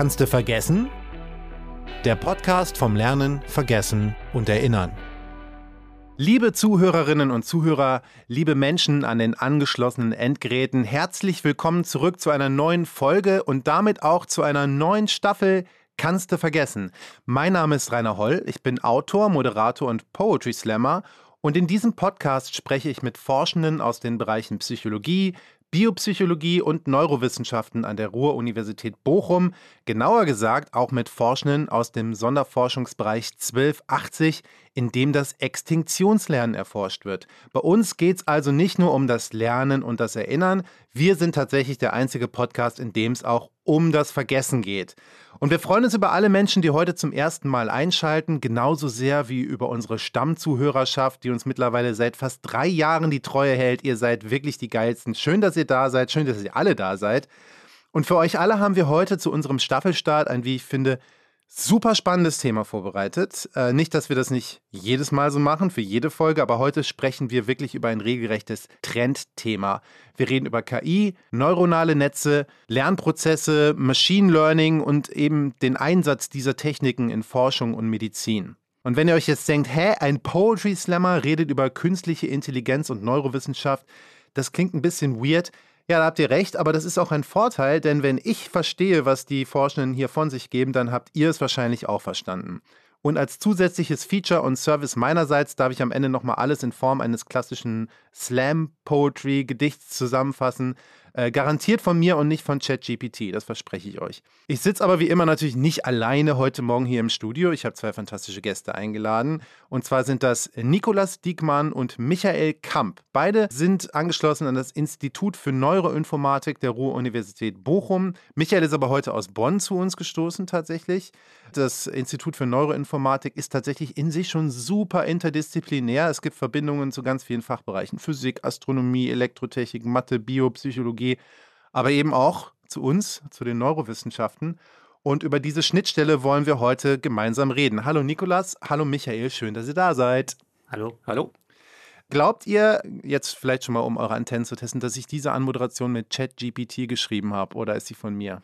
Kannst du vergessen? Der Podcast vom Lernen, Vergessen und Erinnern. Liebe Zuhörerinnen und Zuhörer, liebe Menschen an den angeschlossenen Endgeräten, herzlich willkommen zurück zu einer neuen Folge und damit auch zu einer neuen Staffel Kannst du vergessen. Mein Name ist Rainer Holl, ich bin Autor, Moderator und Poetry Slammer und in diesem Podcast spreche ich mit Forschenden aus den Bereichen Psychologie, Biopsychologie und Neurowissenschaften an der Ruhr-Universität Bochum, genauer gesagt auch mit Forschenden aus dem Sonderforschungsbereich 1280, in dem das Extinktionslernen erforscht wird. Bei uns geht es also nicht nur um das Lernen und das Erinnern, wir sind tatsächlich der einzige Podcast, in dem es auch um das Vergessen geht. Und wir freuen uns über alle Menschen, die heute zum ersten Mal einschalten, genauso sehr wie über unsere Stammzuhörerschaft, die uns mittlerweile seit fast drei Jahren die Treue hält. Ihr seid wirklich die Geilsten. Schön, dass ihr da seid. Schön, dass ihr alle da seid. Und für euch alle haben wir heute zu unserem Staffelstart ein, wie ich finde, Super spannendes Thema vorbereitet. Äh, nicht, dass wir das nicht jedes Mal so machen, für jede Folge, aber heute sprechen wir wirklich über ein regelrechtes Trendthema. Wir reden über KI, neuronale Netze, Lernprozesse, Machine Learning und eben den Einsatz dieser Techniken in Forschung und Medizin. Und wenn ihr euch jetzt denkt, hä, ein Poetry Slammer redet über künstliche Intelligenz und Neurowissenschaft, das klingt ein bisschen weird. Ja, da habt ihr recht, aber das ist auch ein Vorteil, denn wenn ich verstehe, was die Forschenden hier von sich geben, dann habt ihr es wahrscheinlich auch verstanden. Und als zusätzliches Feature und Service meinerseits darf ich am Ende nochmal alles in Form eines klassischen Slam-Poetry-Gedichts zusammenfassen, äh, garantiert von mir und nicht von ChatGPT, das verspreche ich euch. Ich sitze aber wie immer natürlich nicht alleine heute Morgen hier im Studio. Ich habe zwei fantastische Gäste eingeladen. Und zwar sind das Nikolas Diekmann und Michael Kamp. Beide sind angeschlossen an das Institut für Neuroinformatik der Ruhr-Universität Bochum. Michael ist aber heute aus Bonn zu uns gestoßen tatsächlich. Das Institut für Neuroinformatik ist tatsächlich in sich schon super interdisziplinär. Es gibt Verbindungen zu ganz vielen Fachbereichen. Physik, Astronomie, Elektrotechnik, Mathe, Biopsychologie. Psychologie, aber eben auch zu uns, zu den Neurowissenschaften. Und über diese Schnittstelle wollen wir heute gemeinsam reden. Hallo Nikolas, hallo Michael, schön, dass ihr da seid. Hallo. Hallo. Glaubt ihr, jetzt vielleicht schon mal um eure Antennen zu testen, dass ich diese Anmoderation mit ChatGPT geschrieben habe oder ist sie von mir?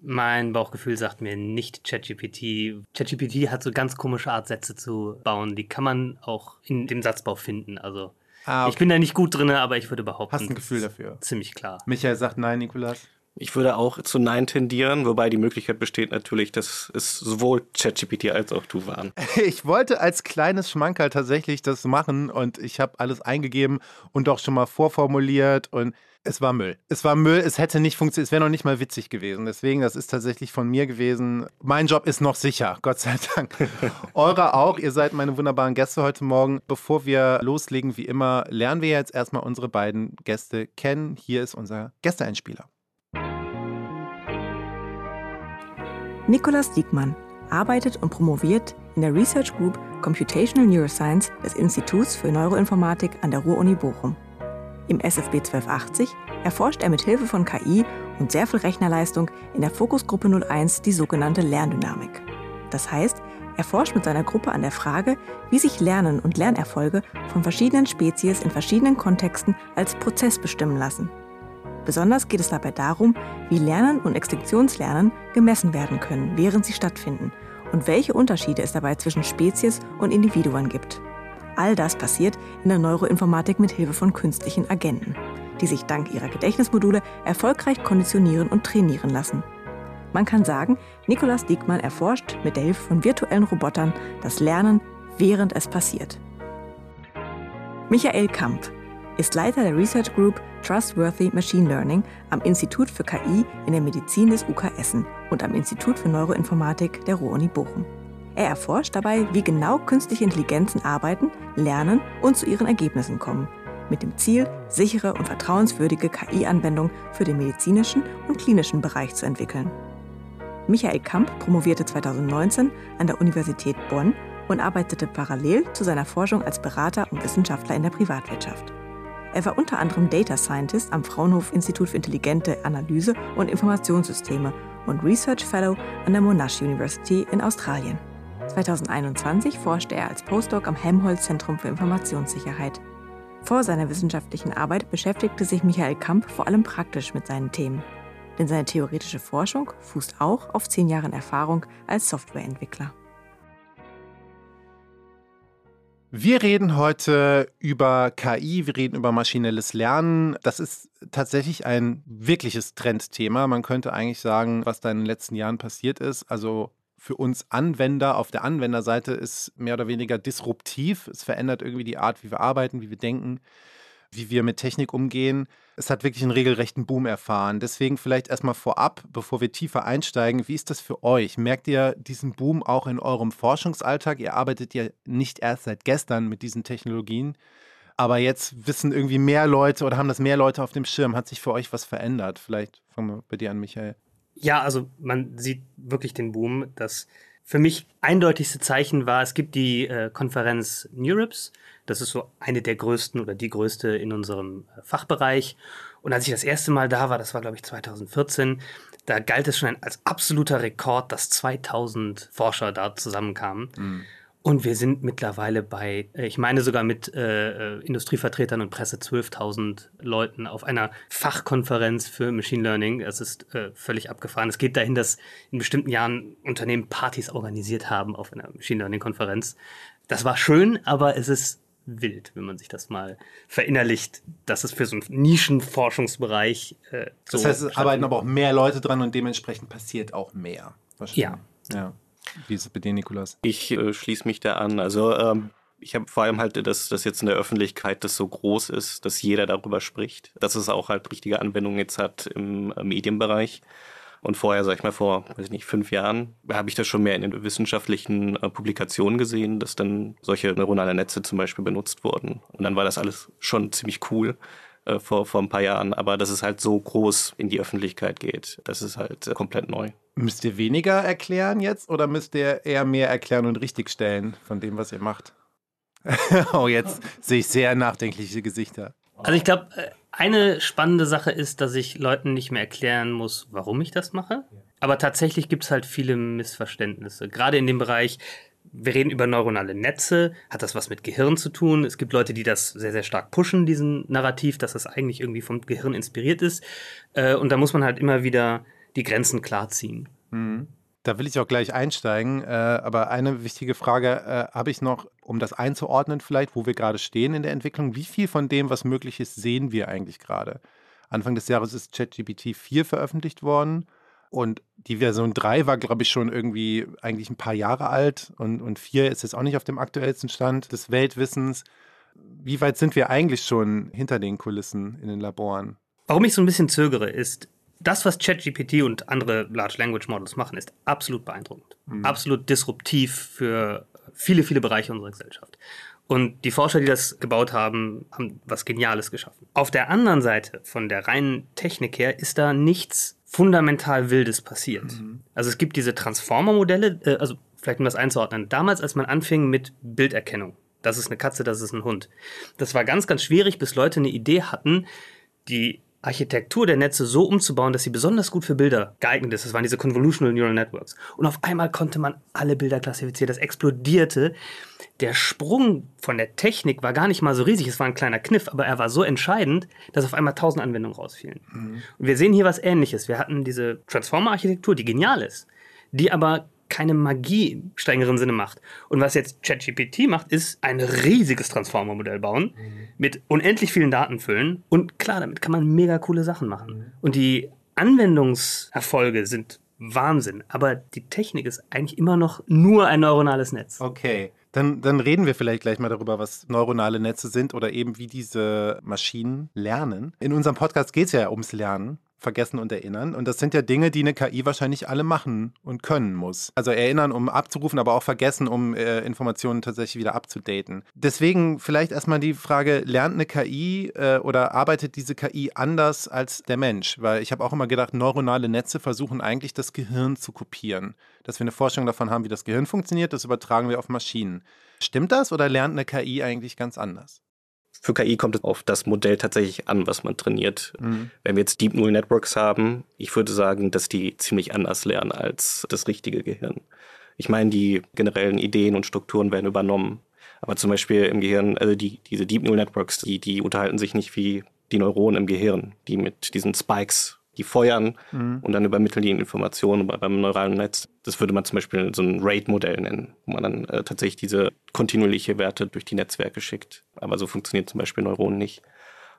Mein Bauchgefühl sagt mir nicht ChatGPT. ChatGPT hat so ganz komische Art, Sätze zu bauen. Die kann man auch in dem Satzbau finden. Also Ah, okay. Ich bin da nicht gut drin, aber ich würde behaupten. Hast ein Gefühl dafür? Ziemlich klar. Michael sagt nein, Nikolas. Ich würde auch zu Nein tendieren, wobei die Möglichkeit besteht natürlich, dass es sowohl ChatGPT als auch du waren. Ich wollte als kleines Schmankerl tatsächlich das machen und ich habe alles eingegeben und auch schon mal vorformuliert und es war Müll. Es war Müll, es hätte nicht funktioniert, es wäre noch nicht mal witzig gewesen. Deswegen, das ist tatsächlich von mir gewesen. Mein Job ist noch sicher, Gott sei Dank. Eurer auch, ihr seid meine wunderbaren Gäste heute Morgen. Bevor wir loslegen, wie immer, lernen wir jetzt erstmal unsere beiden Gäste kennen. Hier ist unser Gästeeinspieler. Nikolaus Diekmann arbeitet und promoviert in der Research Group Computational Neuroscience des Instituts für Neuroinformatik an der Ruhr-Uni Bochum. Im SFB 1280 erforscht er mit Hilfe von KI und sehr viel Rechnerleistung in der Fokusgruppe 01 die sogenannte Lerndynamik. Das heißt, er forscht mit seiner Gruppe an der Frage, wie sich Lernen und Lernerfolge von verschiedenen Spezies in verschiedenen Kontexten als Prozess bestimmen lassen. Besonders geht es dabei darum, wie Lernen und Extinktionslernen gemessen werden können, während sie stattfinden und welche Unterschiede es dabei zwischen Spezies und Individuen gibt. All das passiert in der Neuroinformatik mit Hilfe von künstlichen Agenten, die sich dank ihrer Gedächtnismodule erfolgreich konditionieren und trainieren lassen. Man kann sagen, Nikolaus Diekmann erforscht mit der Hilfe von virtuellen Robotern das Lernen, während es passiert. Michael Kamp ist Leiter der Research Group Trustworthy Machine Learning am Institut für KI in der Medizin des UK Essen und am Institut für Neuroinformatik der Ruhr-Uni Bochum. Er erforscht dabei, wie genau künstliche Intelligenzen arbeiten, lernen und zu ihren Ergebnissen kommen, mit dem Ziel, sichere und vertrauenswürdige KI-Anwendungen für den medizinischen und klinischen Bereich zu entwickeln. Michael Kamp promovierte 2019 an der Universität Bonn und arbeitete parallel zu seiner Forschung als Berater und Wissenschaftler in der Privatwirtschaft. Er war unter anderem Data Scientist am Fraunhofer Institut für intelligente Analyse und Informationssysteme und Research Fellow an der Monash University in Australien. 2021 forschte er als Postdoc am Helmholtz Zentrum für Informationssicherheit. Vor seiner wissenschaftlichen Arbeit beschäftigte sich Michael Kamp vor allem praktisch mit seinen Themen. denn seine theoretische Forschung fußt auch auf zehn Jahren Erfahrung als Softwareentwickler. Wir reden heute über KI, wir reden über maschinelles Lernen. Das ist tatsächlich ein wirkliches Trendthema. Man könnte eigentlich sagen, was da in den letzten Jahren passiert ist. Also für uns Anwender auf der Anwenderseite ist mehr oder weniger disruptiv. Es verändert irgendwie die Art, wie wir arbeiten, wie wir denken, wie wir mit Technik umgehen es hat wirklich einen regelrechten Boom erfahren. Deswegen vielleicht erstmal vorab, bevor wir tiefer einsteigen, wie ist das für euch? Merkt ihr diesen Boom auch in eurem Forschungsalltag? Ihr arbeitet ja nicht erst seit gestern mit diesen Technologien, aber jetzt wissen irgendwie mehr Leute oder haben das mehr Leute auf dem Schirm. Hat sich für euch was verändert? Vielleicht fangen wir bei dir an, Michael. Ja, also man sieht wirklich den Boom. Das für mich eindeutigste Zeichen war, es gibt die äh, Konferenz NeurIPS das ist so eine der größten oder die größte in unserem äh, Fachbereich. Und als ich das erste Mal da war, das war glaube ich 2014, da galt es schon als absoluter Rekord, dass 2000 Forscher da zusammenkamen. Mhm. Und wir sind mittlerweile bei, äh, ich meine sogar mit äh, äh Industrievertretern und Presse 12.000 Leuten auf einer Fachkonferenz für Machine Learning. Das ist äh, völlig abgefahren. Es geht dahin, dass in bestimmten Jahren Unternehmen Partys organisiert haben auf einer Machine Learning Konferenz. Das war schön, aber es ist wild, wenn man sich das mal verinnerlicht, dass es für so einen Nischenforschungsbereich äh, so Das heißt, es arbeiten aber auch mehr Leute dran und dementsprechend passiert auch mehr. Ja. ja. Wie ist es bei dir, Nikolas? Ich äh, schließe mich da an. Also ähm, ich habe vor allem halt, dass das jetzt in der Öffentlichkeit das so groß ist, dass jeder darüber spricht, dass es auch halt richtige Anwendungen jetzt hat im äh, Medienbereich. Und vorher, sag ich mal, vor, weiß ich nicht, fünf Jahren, habe ich das schon mehr in den wissenschaftlichen äh, Publikationen gesehen, dass dann solche neuronale Netze zum Beispiel benutzt wurden. Und dann war das alles schon ziemlich cool äh, vor, vor ein paar Jahren. Aber dass es halt so groß in die Öffentlichkeit geht, das ist halt äh, komplett neu. Müsst ihr weniger erklären jetzt oder müsst ihr eher mehr erklären und richtigstellen von dem, was ihr macht? oh, jetzt sehe ich sehr nachdenkliche Gesichter. Also ich glaube, äh, eine spannende Sache ist, dass ich Leuten nicht mehr erklären muss, warum ich das mache. Aber tatsächlich gibt es halt viele Missverständnisse. Gerade in dem Bereich, wir reden über neuronale Netze, hat das was mit Gehirn zu tun? Es gibt Leute, die das sehr, sehr stark pushen, diesen Narrativ, dass das eigentlich irgendwie vom Gehirn inspiriert ist. Äh, und da muss man halt immer wieder die Grenzen klarziehen. Mhm. Da will ich auch gleich einsteigen. Äh, aber eine wichtige Frage äh, habe ich noch, um das einzuordnen vielleicht, wo wir gerade stehen in der Entwicklung. Wie viel von dem, was möglich ist, sehen wir eigentlich gerade? Anfang des Jahres ist ChatGPT 4 veröffentlicht worden. Und die Version 3 war, glaube ich, schon irgendwie eigentlich ein paar Jahre alt. Und, und 4 ist jetzt auch nicht auf dem aktuellsten Stand des Weltwissens. Wie weit sind wir eigentlich schon hinter den Kulissen in den Laboren? Warum ich so ein bisschen zögere, ist, das, was ChatGPT und andere Large Language Models machen, ist absolut beeindruckend. Mhm. Absolut disruptiv für viele, viele Bereiche unserer Gesellschaft. Und die Forscher, die das gebaut haben, haben was Geniales geschaffen. Auf der anderen Seite, von der reinen Technik her, ist da nichts fundamental Wildes passiert. Mhm. Also es gibt diese Transformer-Modelle, äh, also vielleicht um das einzuordnen. Damals, als man anfing mit Bilderkennung, das ist eine Katze, das ist ein Hund. Das war ganz, ganz schwierig, bis Leute eine Idee hatten, die Architektur der Netze so umzubauen, dass sie besonders gut für Bilder geeignet ist. Das waren diese Convolutional Neural Networks. Und auf einmal konnte man alle Bilder klassifizieren. Das explodierte. Der Sprung von der Technik war gar nicht mal so riesig. Es war ein kleiner Kniff, aber er war so entscheidend, dass auf einmal tausend Anwendungen rausfielen. Mhm. Und wir sehen hier was Ähnliches. Wir hatten diese Transformer-Architektur, die genial ist, die aber keine Magie im strengeren Sinne macht. Und was jetzt ChatGPT macht, ist ein riesiges Transformer-Modell bauen, mhm. mit unendlich vielen Daten füllen. Und klar, damit kann man mega coole Sachen machen. Mhm. Und die Anwendungserfolge sind Wahnsinn. Aber die Technik ist eigentlich immer noch nur ein neuronales Netz. Okay. Dann, dann reden wir vielleicht gleich mal darüber, was neuronale Netze sind oder eben wie diese Maschinen lernen. In unserem Podcast geht es ja ums Lernen vergessen und erinnern. Und das sind ja Dinge, die eine KI wahrscheinlich alle machen und können muss. Also erinnern, um abzurufen, aber auch vergessen, um äh, Informationen tatsächlich wieder abzudaten. Deswegen vielleicht erstmal die Frage, lernt eine KI äh, oder arbeitet diese KI anders als der Mensch? Weil ich habe auch immer gedacht, neuronale Netze versuchen eigentlich das Gehirn zu kopieren. Dass wir eine Vorstellung davon haben, wie das Gehirn funktioniert, das übertragen wir auf Maschinen. Stimmt das oder lernt eine KI eigentlich ganz anders? Für KI kommt es auf das Modell tatsächlich an, was man trainiert. Mhm. Wenn wir jetzt Deep Neural Networks haben, ich würde sagen, dass die ziemlich anders lernen als das richtige Gehirn. Ich meine, die generellen Ideen und Strukturen werden übernommen. Aber zum Beispiel im Gehirn, also die, diese Deep Neural Networks, die, die unterhalten sich nicht wie die Neuronen im Gehirn, die mit diesen Spikes die feuern mhm. und dann übermitteln die Informationen beim neuralen Netz. Das würde man zum Beispiel so ein RAID-Modell nennen, wo man dann äh, tatsächlich diese kontinuierliche Werte durch die Netzwerke schickt. Aber so funktioniert zum Beispiel Neuronen nicht.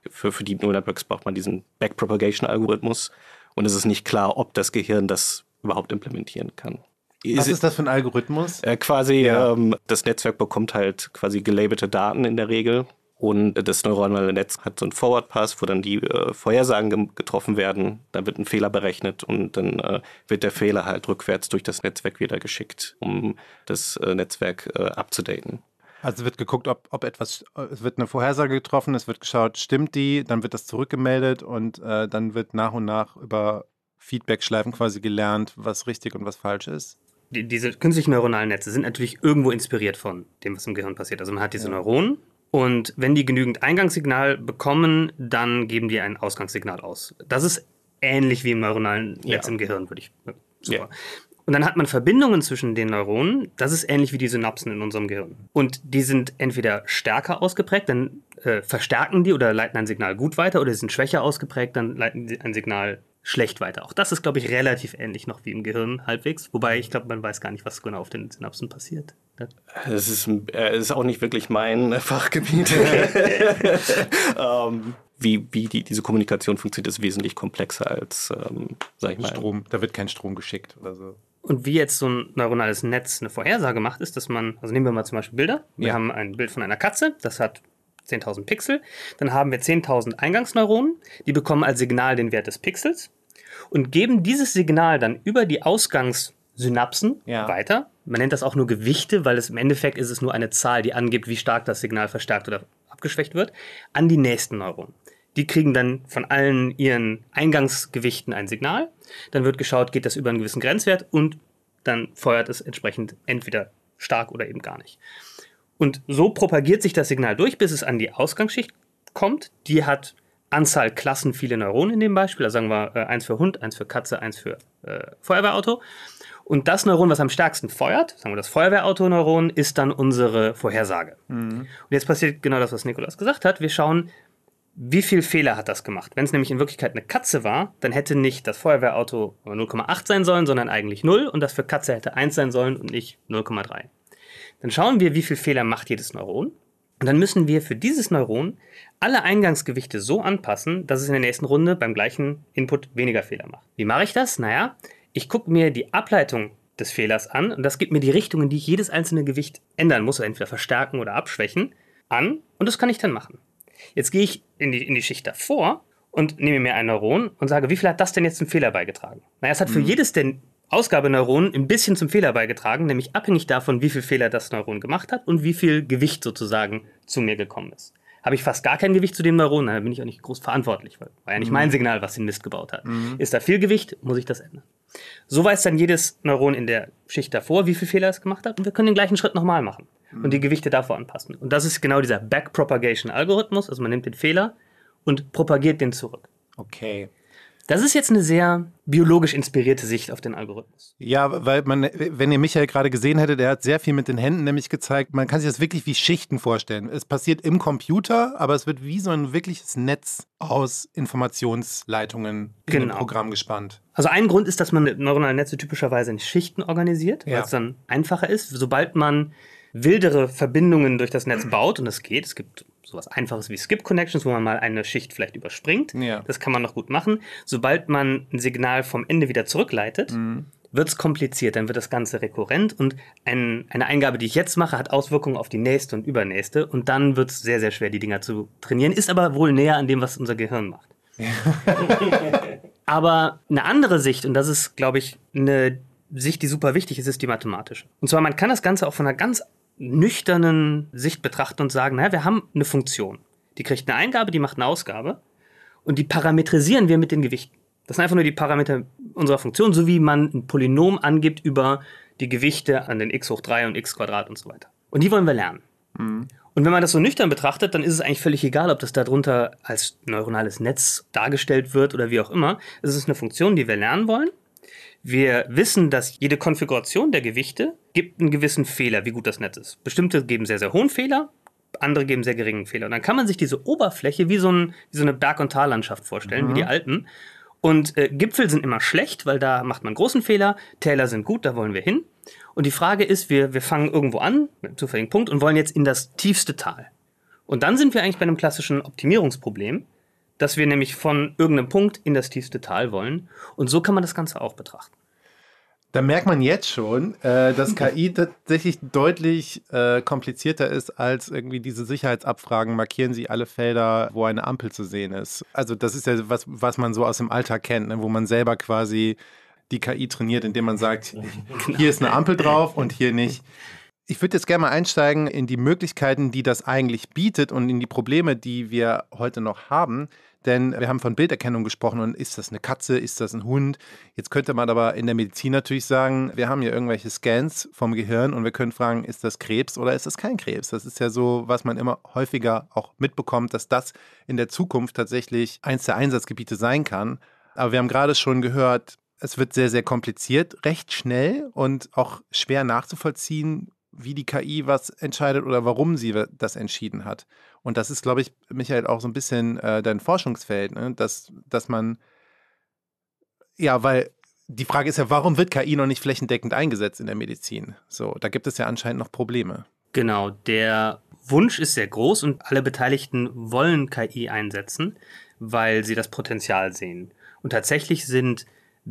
Für, für Deep Neural Networks braucht man diesen Backpropagation-Algorithmus und es ist nicht klar, ob das Gehirn das überhaupt implementieren kann. Was ist, ist das für ein Algorithmus? Äh, quasi, ja. ähm, das Netzwerk bekommt halt quasi gelabelte Daten in der Regel und das neuronale Netz hat so einen Forward Pass, wo dann die äh, Vorhersagen ge getroffen werden. Dann wird ein Fehler berechnet und dann äh, wird der Fehler halt rückwärts durch das Netzwerk wieder geschickt, um das äh, Netzwerk äh, abzudaten. Also wird geguckt, ob, ob etwas, es wird eine Vorhersage getroffen, es wird geschaut, stimmt die, dann wird das zurückgemeldet und äh, dann wird nach und nach über Feedback-Schleifen quasi gelernt, was richtig und was falsch ist die, diese künstlichen neuronalen Netze sind natürlich irgendwo inspiriert von dem, was im Gehirn passiert. Also man hat diese. Neuronen und wenn die genügend Eingangssignal bekommen, dann geben die ein Ausgangssignal aus. Das ist ähnlich wie im neuronalen Netz ja. im Gehirn, würde ich. Super. Ja. Und dann hat man Verbindungen zwischen den Neuronen. Das ist ähnlich wie die Synapsen in unserem Gehirn. Und die sind entweder stärker ausgeprägt, dann äh, verstärken die oder leiten ein Signal gut weiter, oder sie sind schwächer ausgeprägt, dann leiten sie ein Signal schlecht weiter. Auch das ist, glaube ich, relativ ähnlich noch wie im Gehirn halbwegs. Wobei ich glaube, man weiß gar nicht, was genau auf den Synapsen passiert. Es ist, äh, ist auch nicht wirklich mein Fachgebiet. ähm, wie, wie die, diese Kommunikation funktioniert, ist wesentlich komplexer als, ähm, sag ich mal. Strom, da wird kein Strom geschickt oder so. Und wie jetzt so ein neuronales Netz eine Vorhersage macht, ist, dass man, also nehmen wir mal zum Beispiel Bilder. Wir ja. haben ein Bild von einer Katze, das hat 10.000 Pixel. Dann haben wir 10.000 Eingangsneuronen, die bekommen als Signal den Wert des Pixels und geben dieses Signal dann über die Ausgangssynapsen ja. weiter. Man nennt das auch nur Gewichte, weil es im Endeffekt ist es nur eine Zahl, die angibt, wie stark das Signal verstärkt oder abgeschwächt wird, an die nächsten Neuronen. Die kriegen dann von allen ihren Eingangsgewichten ein Signal. Dann wird geschaut, geht das über einen gewissen Grenzwert und dann feuert es entsprechend entweder stark oder eben gar nicht. Und so propagiert sich das Signal durch, bis es an die Ausgangsschicht kommt. Die hat Anzahl Klassen viele Neuronen in dem Beispiel. Also sagen wir äh, eins für Hund, eins für Katze, eins für äh, Feuerwehrauto. Und das Neuron, was am stärksten feuert, sagen wir das Feuerwehrautoneuron, ist dann unsere Vorhersage. Mhm. Und jetzt passiert genau das, was Nikolas gesagt hat. Wir schauen, wie viel Fehler hat das gemacht? Wenn es nämlich in Wirklichkeit eine Katze war, dann hätte nicht das Feuerwehrauto 0,8 sein sollen, sondern eigentlich 0 und das für Katze hätte 1 sein sollen und nicht 0,3. Dann schauen wir, wie viel Fehler macht jedes Neuron. Und dann müssen wir für dieses Neuron alle Eingangsgewichte so anpassen, dass es in der nächsten Runde beim gleichen Input weniger Fehler macht. Wie mache ich das? Naja, ich gucke mir die Ableitung des Fehlers an und das gibt mir die Richtung, in die ich jedes einzelne Gewicht ändern muss, entweder verstärken oder abschwächen, an und das kann ich dann machen. Jetzt gehe ich in die, in die Schicht davor und nehme mir ein Neuron und sage, wie viel hat das denn jetzt zum Fehler beigetragen? Naja, es hat für mhm. jedes der Ausgabeneuronen ein bisschen zum Fehler beigetragen, nämlich abhängig davon, wie viel Fehler das Neuron gemacht hat und wie viel Gewicht sozusagen zu mir gekommen ist. Habe ich fast gar kein Gewicht zu dem Neuron, dann bin ich auch nicht groß verantwortlich, weil war ja nicht mhm. mein Signal, was den Mist gebaut hat. Mhm. Ist da viel Gewicht, muss ich das ändern. So weiß dann jedes Neuron in der Schicht davor, wie viel Fehler es gemacht hat und wir können den gleichen Schritt nochmal machen mhm. und die Gewichte davor anpassen. Und das ist genau dieser Backpropagation-Algorithmus, also man nimmt den Fehler und propagiert den zurück. Okay. Das ist jetzt eine sehr biologisch inspirierte Sicht auf den Algorithmus. Ja, weil man, wenn ihr Michael gerade gesehen hättet, der hat sehr viel mit den Händen nämlich gezeigt, man kann sich das wirklich wie Schichten vorstellen. Es passiert im Computer, aber es wird wie so ein wirkliches Netz aus Informationsleitungen in genau. dem Programm gespannt. Also ein Grund ist, dass man neuronale Netze typischerweise in Schichten organisiert, weil ja. es dann einfacher ist. Sobald man wildere Verbindungen durch das Netz baut, und das geht, es gibt sowas Einfaches wie Skip Connections, wo man mal eine Schicht vielleicht überspringt. Ja. Das kann man noch gut machen. Sobald man ein Signal vom Ende wieder zurückleitet, mhm. wird es kompliziert, dann wird das Ganze rekurrent und ein, eine Eingabe, die ich jetzt mache, hat Auswirkungen auf die nächste und übernächste und dann wird es sehr, sehr schwer, die Dinger zu trainieren, ist aber wohl näher an dem, was unser Gehirn macht. aber eine andere Sicht, und das ist, glaube ich, eine Sicht, die super wichtig ist, ist die mathematische. Und zwar, man kann das Ganze auch von einer ganz nüchternen Sicht betrachten und sagen, naja, wir haben eine Funktion. Die kriegt eine Eingabe, die macht eine Ausgabe und die parametrisieren wir mit den Gewichten. Das sind einfach nur die Parameter unserer Funktion, so wie man ein Polynom angibt über die Gewichte an den x hoch 3 und x Quadrat und so weiter. Und die wollen wir lernen. Mhm. Und wenn man das so nüchtern betrachtet, dann ist es eigentlich völlig egal, ob das darunter als neuronales Netz dargestellt wird oder wie auch immer. Es ist eine Funktion, die wir lernen wollen. Wir wissen, dass jede Konfiguration der Gewichte gibt einen gewissen Fehler, wie gut das Netz ist. Bestimmte geben sehr, sehr hohen Fehler, andere geben sehr geringen Fehler. Und dann kann man sich diese Oberfläche wie so, ein, wie so eine Berg- und Tallandschaft vorstellen, mhm. wie die Alpen. Und äh, Gipfel sind immer schlecht, weil da macht man großen Fehler. Täler sind gut, da wollen wir hin. Und die Frage ist, wir, wir fangen irgendwo an, mit einem zufälligen Punkt, und wollen jetzt in das tiefste Tal. Und dann sind wir eigentlich bei einem klassischen Optimierungsproblem, dass wir nämlich von irgendeinem Punkt in das tiefste Tal wollen. Und so kann man das Ganze auch betrachten. Da merkt man jetzt schon, äh, dass KI tatsächlich deutlich äh, komplizierter ist als irgendwie diese Sicherheitsabfragen. Markieren Sie alle Felder, wo eine Ampel zu sehen ist. Also das ist ja was, was man so aus dem Alltag kennt, ne? wo man selber quasi die KI trainiert, indem man sagt, hier ist eine Ampel drauf und hier nicht. Ich würde jetzt gerne mal einsteigen in die Möglichkeiten, die das eigentlich bietet und in die Probleme, die wir heute noch haben. Denn wir haben von Bilderkennung gesprochen und ist das eine Katze, ist das ein Hund? Jetzt könnte man aber in der Medizin natürlich sagen, wir haben hier irgendwelche Scans vom Gehirn und wir können fragen, ist das Krebs oder ist das kein Krebs? Das ist ja so, was man immer häufiger auch mitbekommt, dass das in der Zukunft tatsächlich eins der Einsatzgebiete sein kann. Aber wir haben gerade schon gehört, es wird sehr, sehr kompliziert, recht schnell und auch schwer nachzuvollziehen, wie die KI was entscheidet oder warum sie das entschieden hat. Und das ist, glaube ich, Michael, auch so ein bisschen äh, dein Forschungsfeld, ne? dass, dass man, ja, weil die Frage ist ja, warum wird KI noch nicht flächendeckend eingesetzt in der Medizin? So, da gibt es ja anscheinend noch Probleme. Genau, der Wunsch ist sehr groß und alle Beteiligten wollen KI einsetzen, weil sie das Potenzial sehen. Und tatsächlich sind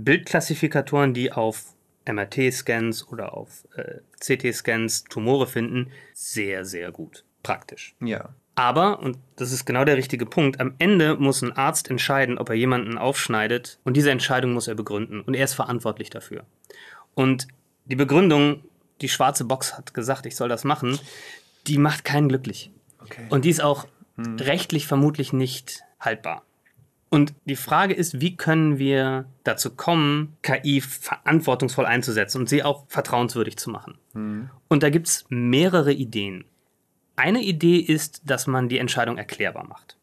Bildklassifikatoren, die auf MRT-Scans oder auf äh, CT-Scans Tumore finden, sehr, sehr gut. Praktisch. Ja. Aber, und das ist genau der richtige Punkt, am Ende muss ein Arzt entscheiden, ob er jemanden aufschneidet und diese Entscheidung muss er begründen und er ist verantwortlich dafür. Und die Begründung, die schwarze Box hat gesagt, ich soll das machen, die macht keinen glücklich. Okay. Und die ist auch hm. rechtlich vermutlich nicht haltbar. Und die Frage ist, wie können wir dazu kommen, KI verantwortungsvoll einzusetzen und sie auch vertrauenswürdig zu machen? Hm. Und da gibt es mehrere Ideen. Eine Idee ist, dass man die Entscheidung erklärbar macht.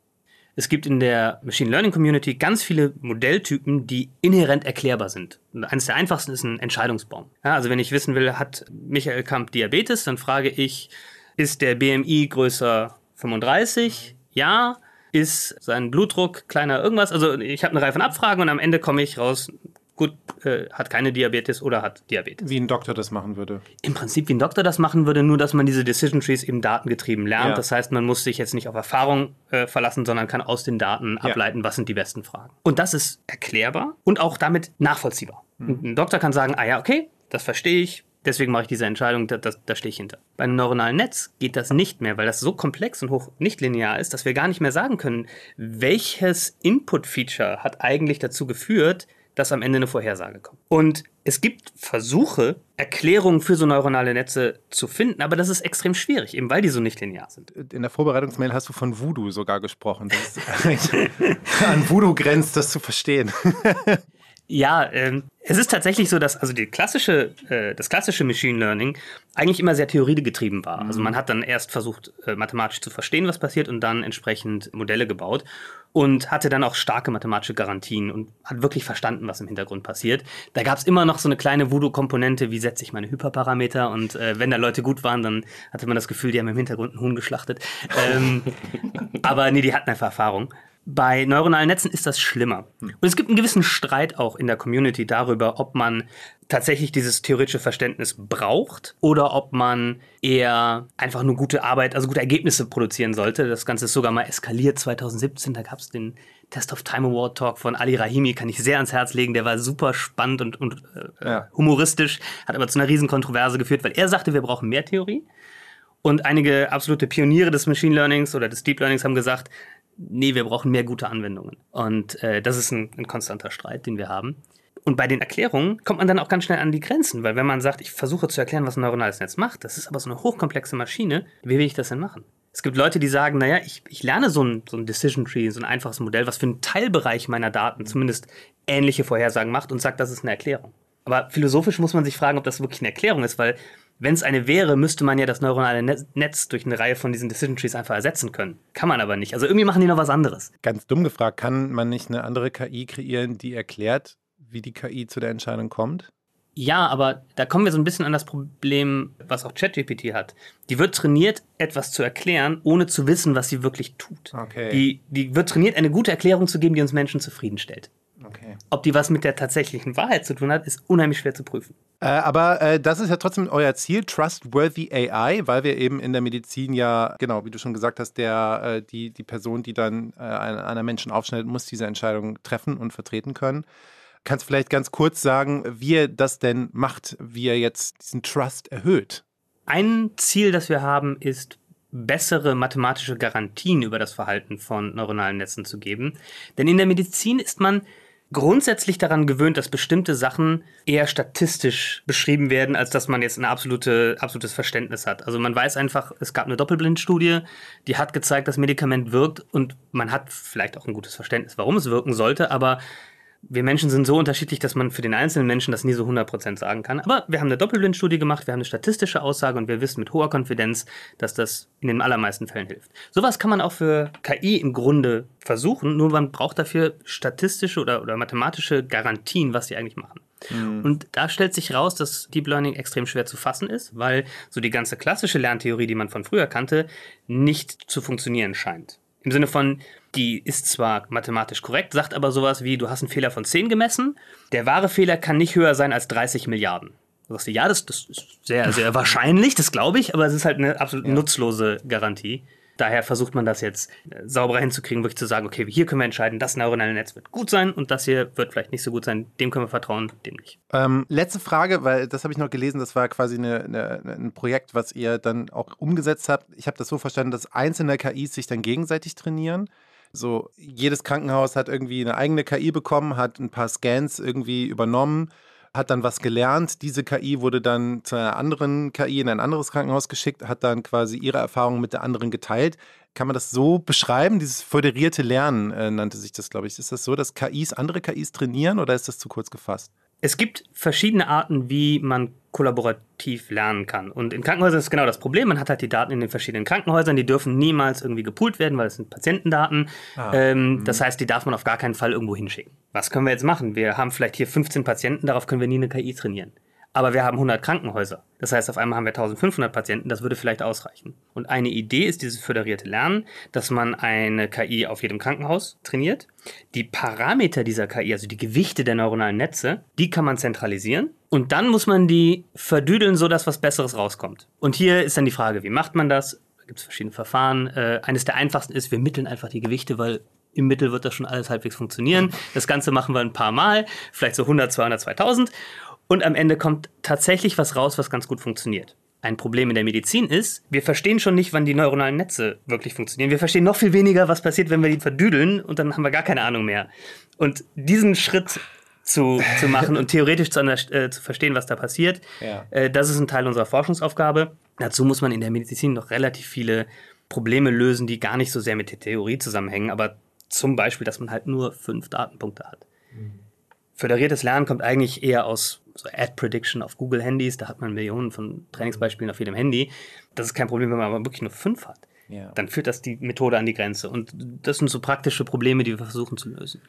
Es gibt in der Machine Learning Community ganz viele Modelltypen, die inhärent erklärbar sind. Und eines der einfachsten ist ein Entscheidungsbaum. Ja, also wenn ich wissen will, hat Michael Kamp Diabetes, dann frage ich, ist der BMI größer 35? Ja ist sein Blutdruck kleiner irgendwas. Also ich habe eine Reihe von Abfragen und am Ende komme ich raus, gut, äh, hat keine Diabetes oder hat Diabetes. Wie ein Doktor das machen würde. Im Prinzip wie ein Doktor das machen würde, nur dass man diese Decision Trees eben datengetrieben lernt. Ja. Das heißt, man muss sich jetzt nicht auf Erfahrung äh, verlassen, sondern kann aus den Daten ja. ableiten, was sind die besten Fragen. Und das ist erklärbar und auch damit nachvollziehbar. Mhm. Ein Doktor kann sagen, ah ja, okay, das verstehe ich, Deswegen mache ich diese Entscheidung, da, da, da stehe ich hinter. Bei einem neuronalen Netz geht das nicht mehr, weil das so komplex und hoch nicht linear ist, dass wir gar nicht mehr sagen können, welches Input-Feature hat eigentlich dazu geführt, dass am Ende eine Vorhersage kommt. Und es gibt Versuche, Erklärungen für so neuronale Netze zu finden, aber das ist extrem schwierig, eben weil die so nicht linear sind. In der Vorbereitungsmail hast du von Voodoo sogar gesprochen. An Voodoo grenzt, das zu verstehen. Ja, ähm, es ist tatsächlich so, dass also die klassische, äh, das klassische Machine Learning eigentlich immer sehr theoriegetrieben war. Also mhm. Also man hat dann erst versucht, äh, mathematisch zu verstehen, was passiert und dann entsprechend Modelle gebaut und hatte dann auch starke mathematische Garantien und hat wirklich verstanden, was im Hintergrund passiert. Da gab es immer noch so eine kleine Voodoo-Komponente, wie setze ich meine Hyperparameter und äh, wenn da Leute gut waren, dann hatte man das Gefühl, die haben im Hintergrund einen Huhn geschlachtet. Ähm, aber nee, die hatten einfach Erfahrung. Bei neuronalen Netzen ist das schlimmer. Hm. Und es gibt einen gewissen Streit auch in der Community darüber, ob man tatsächlich dieses theoretische Verständnis braucht oder ob man eher einfach nur gute Arbeit, also gute Ergebnisse produzieren sollte. Das Ganze ist sogar mal eskaliert 2017. Da gab es den Test of Time Award Talk von Ali Rahimi, kann ich sehr ans Herz legen. Der war super spannend und, und äh, ja. humoristisch, hat aber zu einer riesen Kontroverse geführt, weil er sagte, wir brauchen mehr Theorie. Und einige absolute Pioniere des Machine Learnings oder des Deep Learnings haben gesagt, nee, wir brauchen mehr gute Anwendungen. Und äh, das ist ein, ein konstanter Streit, den wir haben. Und bei den Erklärungen kommt man dann auch ganz schnell an die Grenzen, weil wenn man sagt, ich versuche zu erklären, was ein neuronales Netz macht, das ist aber so eine hochkomplexe Maschine, wie will ich das denn machen? Es gibt Leute, die sagen, naja, ich, ich lerne so ein, so ein Decision Tree, so ein einfaches Modell, was für einen Teilbereich meiner Daten zumindest ähnliche Vorhersagen macht und sagt, das ist eine Erklärung. Aber philosophisch muss man sich fragen, ob das wirklich eine Erklärung ist, weil wenn es eine wäre, müsste man ja das neuronale Netz durch eine Reihe von diesen Decision Trees einfach ersetzen können. Kann man aber nicht. Also irgendwie machen die noch was anderes. Ganz dumm gefragt, kann man nicht eine andere KI kreieren, die erklärt, wie die KI zu der Entscheidung kommt? Ja, aber da kommen wir so ein bisschen an das Problem, was auch ChatGPT hat. Die wird trainiert, etwas zu erklären, ohne zu wissen, was sie wirklich tut. Okay. Die, die wird trainiert, eine gute Erklärung zu geben, die uns Menschen zufriedenstellt. Okay. Ob die was mit der tatsächlichen Wahrheit zu tun hat, ist unheimlich schwer zu prüfen. Äh, aber äh, das ist ja trotzdem euer Ziel, Trustworthy AI, weil wir eben in der Medizin ja, genau, wie du schon gesagt hast, der, äh, die, die Person, die dann äh, einer Menschen aufschneidet, muss diese Entscheidung treffen und vertreten können. Kannst du vielleicht ganz kurz sagen, wie ihr das denn macht, wie ihr jetzt diesen Trust erhöht? Ein Ziel, das wir haben, ist bessere mathematische Garantien über das Verhalten von neuronalen Netzen zu geben. Denn in der Medizin ist man grundsätzlich daran gewöhnt, dass bestimmte Sachen eher statistisch beschrieben werden, als dass man jetzt ein absolute, absolutes Verständnis hat. Also man weiß einfach, es gab eine Doppelblindstudie, die hat gezeigt, dass Medikament wirkt und man hat vielleicht auch ein gutes Verständnis, warum es wirken sollte, aber wir Menschen sind so unterschiedlich, dass man für den einzelnen Menschen das nie so 100% sagen kann. Aber wir haben eine Doppelblindstudie gemacht, wir haben eine statistische Aussage und wir wissen mit hoher Konfidenz, dass das in den allermeisten Fällen hilft. Sowas kann man auch für KI im Grunde versuchen, nur man braucht dafür statistische oder, oder mathematische Garantien, was sie eigentlich machen. Mhm. Und da stellt sich raus, dass Deep Learning extrem schwer zu fassen ist, weil so die ganze klassische Lerntheorie, die man von früher kannte, nicht zu funktionieren scheint. Im Sinne von, die ist zwar mathematisch korrekt, sagt aber sowas wie, du hast einen Fehler von 10 gemessen, der wahre Fehler kann nicht höher sein als 30 Milliarden. Du sagst, ja, das, das ist sehr, sehr wahrscheinlich, das glaube ich, aber es ist halt eine absolut ja. nutzlose Garantie. Daher versucht man das jetzt äh, sauberer hinzukriegen, wirklich zu sagen, okay, hier können wir entscheiden, das neuronale Netz wird gut sein und das hier wird vielleicht nicht so gut sein. Dem können wir vertrauen, dem nicht. Ähm, letzte Frage, weil das habe ich noch gelesen, das war quasi eine, eine, ein Projekt, was ihr dann auch umgesetzt habt. Ich habe das so verstanden, dass einzelne KIs sich dann gegenseitig trainieren. So, jedes Krankenhaus hat irgendwie eine eigene KI bekommen, hat ein paar Scans irgendwie übernommen hat dann was gelernt. Diese KI wurde dann zu einer anderen KI in ein anderes Krankenhaus geschickt, hat dann quasi ihre Erfahrungen mit der anderen geteilt. Kann man das so beschreiben? Dieses föderierte Lernen äh, nannte sich das, glaube ich. Ist das so, dass KIs andere KIs trainieren oder ist das zu kurz gefasst? Es gibt verschiedene Arten, wie man kollaborativ lernen kann. Und in Krankenhäusern ist genau das Problem. Man hat halt die Daten in den verschiedenen Krankenhäusern, die dürfen niemals irgendwie gepoolt werden, weil es sind Patientendaten. Ah, ähm, mhm. das heißt, die darf man auf gar keinen Fall irgendwo hinschicken. Was können wir jetzt machen? Wir haben vielleicht hier 15 Patienten, darauf können wir nie eine KI trainieren aber wir haben 100 Krankenhäuser. Das heißt, auf einmal haben wir 1500 Patienten, das würde vielleicht ausreichen. Und eine Idee ist dieses föderierte Lernen, dass man eine KI auf jedem Krankenhaus trainiert. Die Parameter dieser KI, also die Gewichte der neuronalen Netze, die kann man zentralisieren. Und dann muss man die verdüdeln, sodass was Besseres rauskommt. Und hier ist dann die Frage, wie macht man das? Da gibt es verschiedene Verfahren. Äh, eines der einfachsten ist, wir mitteln einfach die Gewichte, weil im Mittel wird das schon alles halbwegs funktionieren. Das Ganze machen wir ein paar Mal, vielleicht so 100, 200, 2000. Und am Ende kommt tatsächlich was raus, was ganz gut funktioniert. Ein Problem in der Medizin ist, wir verstehen schon nicht, wann die neuronalen Netze wirklich funktionieren. Wir verstehen noch viel weniger, was passiert, wenn wir die verdüdeln und dann haben wir gar keine Ahnung mehr. Und diesen Schritt zu, zu machen und theoretisch zu, äh, zu verstehen, was da passiert, ja. äh, das ist ein Teil unserer Forschungsaufgabe. Dazu muss man in der Medizin noch relativ viele Probleme lösen, die gar nicht so sehr mit der Theorie zusammenhängen, aber zum Beispiel, dass man halt nur fünf Datenpunkte hat. Mhm. Föderiertes Lernen kommt eigentlich eher aus so Ad Prediction auf Google Handys, da hat man Millionen von Trainingsbeispielen auf jedem Handy. Das ist kein Problem, wenn man aber wirklich nur fünf hat. Ja. Dann führt das die Methode an die Grenze. Und das sind so praktische Probleme, die wir versuchen zu lösen.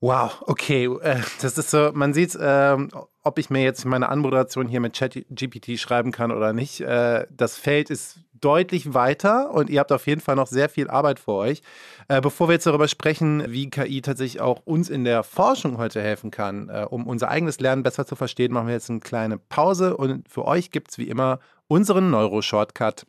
Wow, okay. Äh, das ist so, man sieht, ähm, ob ich mir jetzt meine Anmoderation hier mit ChatGPT schreiben kann oder nicht. Äh, das Feld ist deutlich weiter und ihr habt auf jeden Fall noch sehr viel Arbeit vor euch. Äh, bevor wir jetzt darüber sprechen, wie KI tatsächlich auch uns in der Forschung heute helfen kann, äh, um unser eigenes Lernen besser zu verstehen, machen wir jetzt eine kleine Pause und für euch gibt es wie immer unseren Neuro-Shortcut.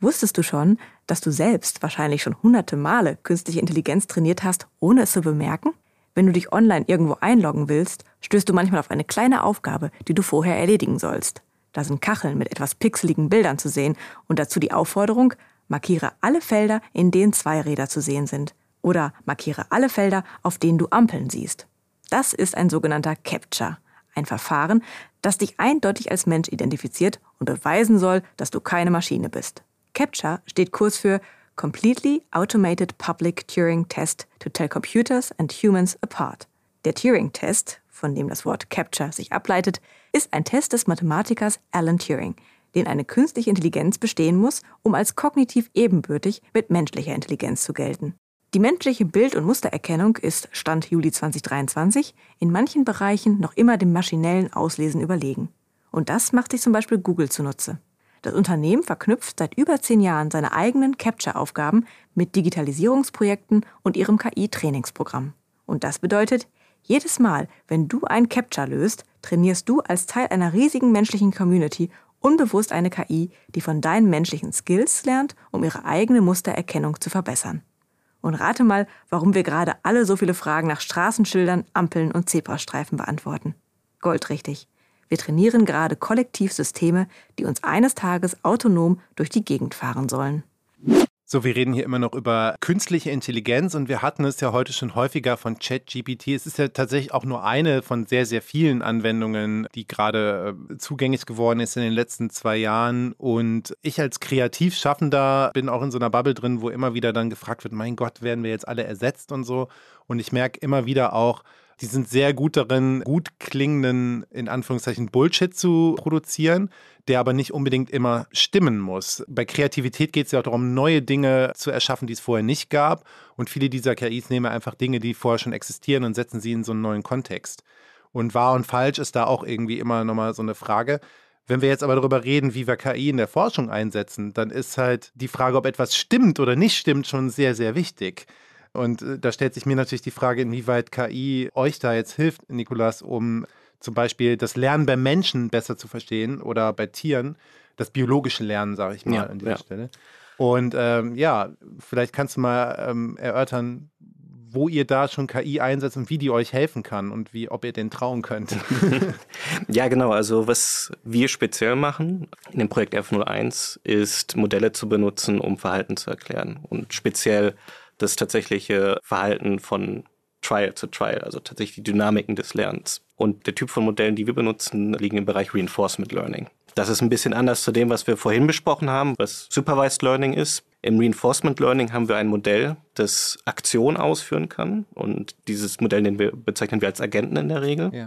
Wusstest du schon, dass du selbst wahrscheinlich schon hunderte Male künstliche Intelligenz trainiert hast, ohne es zu bemerken? Wenn du dich online irgendwo einloggen willst, stößt du manchmal auf eine kleine Aufgabe, die du vorher erledigen sollst. Da sind Kacheln mit etwas pixeligen Bildern zu sehen und dazu die Aufforderung, markiere alle Felder, in denen zwei Räder zu sehen sind. Oder markiere alle Felder, auf denen du Ampeln siehst. Das ist ein sogenannter Capture. Ein Verfahren, das dich eindeutig als Mensch identifiziert und beweisen soll, dass du keine Maschine bist. CAPTCHA steht kurz für Completely Automated Public Turing Test to Tell Computers and Humans Apart. Der Turing-Test, von dem das Wort CAPTCHA sich ableitet, ist ein Test des Mathematikers Alan Turing, den eine künstliche Intelligenz bestehen muss, um als kognitiv ebenbürtig mit menschlicher Intelligenz zu gelten. Die menschliche Bild- und Mustererkennung ist Stand Juli 2023 in manchen Bereichen noch immer dem maschinellen Auslesen überlegen. Und das macht sich zum Beispiel Google zunutze. Das Unternehmen verknüpft seit über zehn Jahren seine eigenen Capture-Aufgaben mit Digitalisierungsprojekten und ihrem KI-Trainingsprogramm. Und das bedeutet, jedes Mal, wenn du ein Capture löst, trainierst du als Teil einer riesigen menschlichen Community unbewusst eine KI, die von deinen menschlichen Skills lernt, um ihre eigene Mustererkennung zu verbessern. Und rate mal, warum wir gerade alle so viele Fragen nach Straßenschildern, Ampeln und Zebrastreifen beantworten. Goldrichtig. Wir trainieren gerade kollektiv Systeme, die uns eines Tages autonom durch die Gegend fahren sollen. So, wir reden hier immer noch über künstliche Intelligenz und wir hatten es ja heute schon häufiger von ChatGPT. Es ist ja tatsächlich auch nur eine von sehr, sehr vielen Anwendungen, die gerade äh, zugänglich geworden ist in den letzten zwei Jahren. Und ich als Kreativschaffender bin auch in so einer Bubble drin, wo immer wieder dann gefragt wird, mein Gott, werden wir jetzt alle ersetzt und so. Und ich merke immer wieder auch, die sind sehr gut darin, gut klingenden, in Anführungszeichen, Bullshit zu produzieren, der aber nicht unbedingt immer stimmen muss. Bei Kreativität geht es ja auch darum, neue Dinge zu erschaffen, die es vorher nicht gab. Und viele dieser KIs nehmen einfach Dinge, die vorher schon existieren und setzen sie in so einen neuen Kontext. Und wahr und falsch ist da auch irgendwie immer nochmal so eine Frage. Wenn wir jetzt aber darüber reden, wie wir KI in der Forschung einsetzen, dann ist halt die Frage, ob etwas stimmt oder nicht stimmt, schon sehr, sehr wichtig. Und äh, da stellt sich mir natürlich die Frage, inwieweit KI euch da jetzt hilft, Nikolas, um zum Beispiel das Lernen bei Menschen besser zu verstehen oder bei Tieren, das biologische Lernen, sage ich mal ja, an dieser ja. Stelle. Und ähm, ja, vielleicht kannst du mal ähm, erörtern, wo ihr da schon KI einsetzt und wie die euch helfen kann und wie, ob ihr den trauen könnt. ja, genau. Also was wir speziell machen in dem Projekt F01 ist Modelle zu benutzen, um Verhalten zu erklären und speziell das tatsächliche Verhalten von Trial zu Trial, also tatsächlich die Dynamiken des Lernens. Und der Typ von Modellen, die wir benutzen, liegen im Bereich Reinforcement Learning. Das ist ein bisschen anders zu dem, was wir vorhin besprochen haben, was Supervised Learning ist. Im Reinforcement Learning haben wir ein Modell, das Aktion ausführen kann. Und dieses Modell wir, bezeichnen wir als Agenten in der Regel. Ja.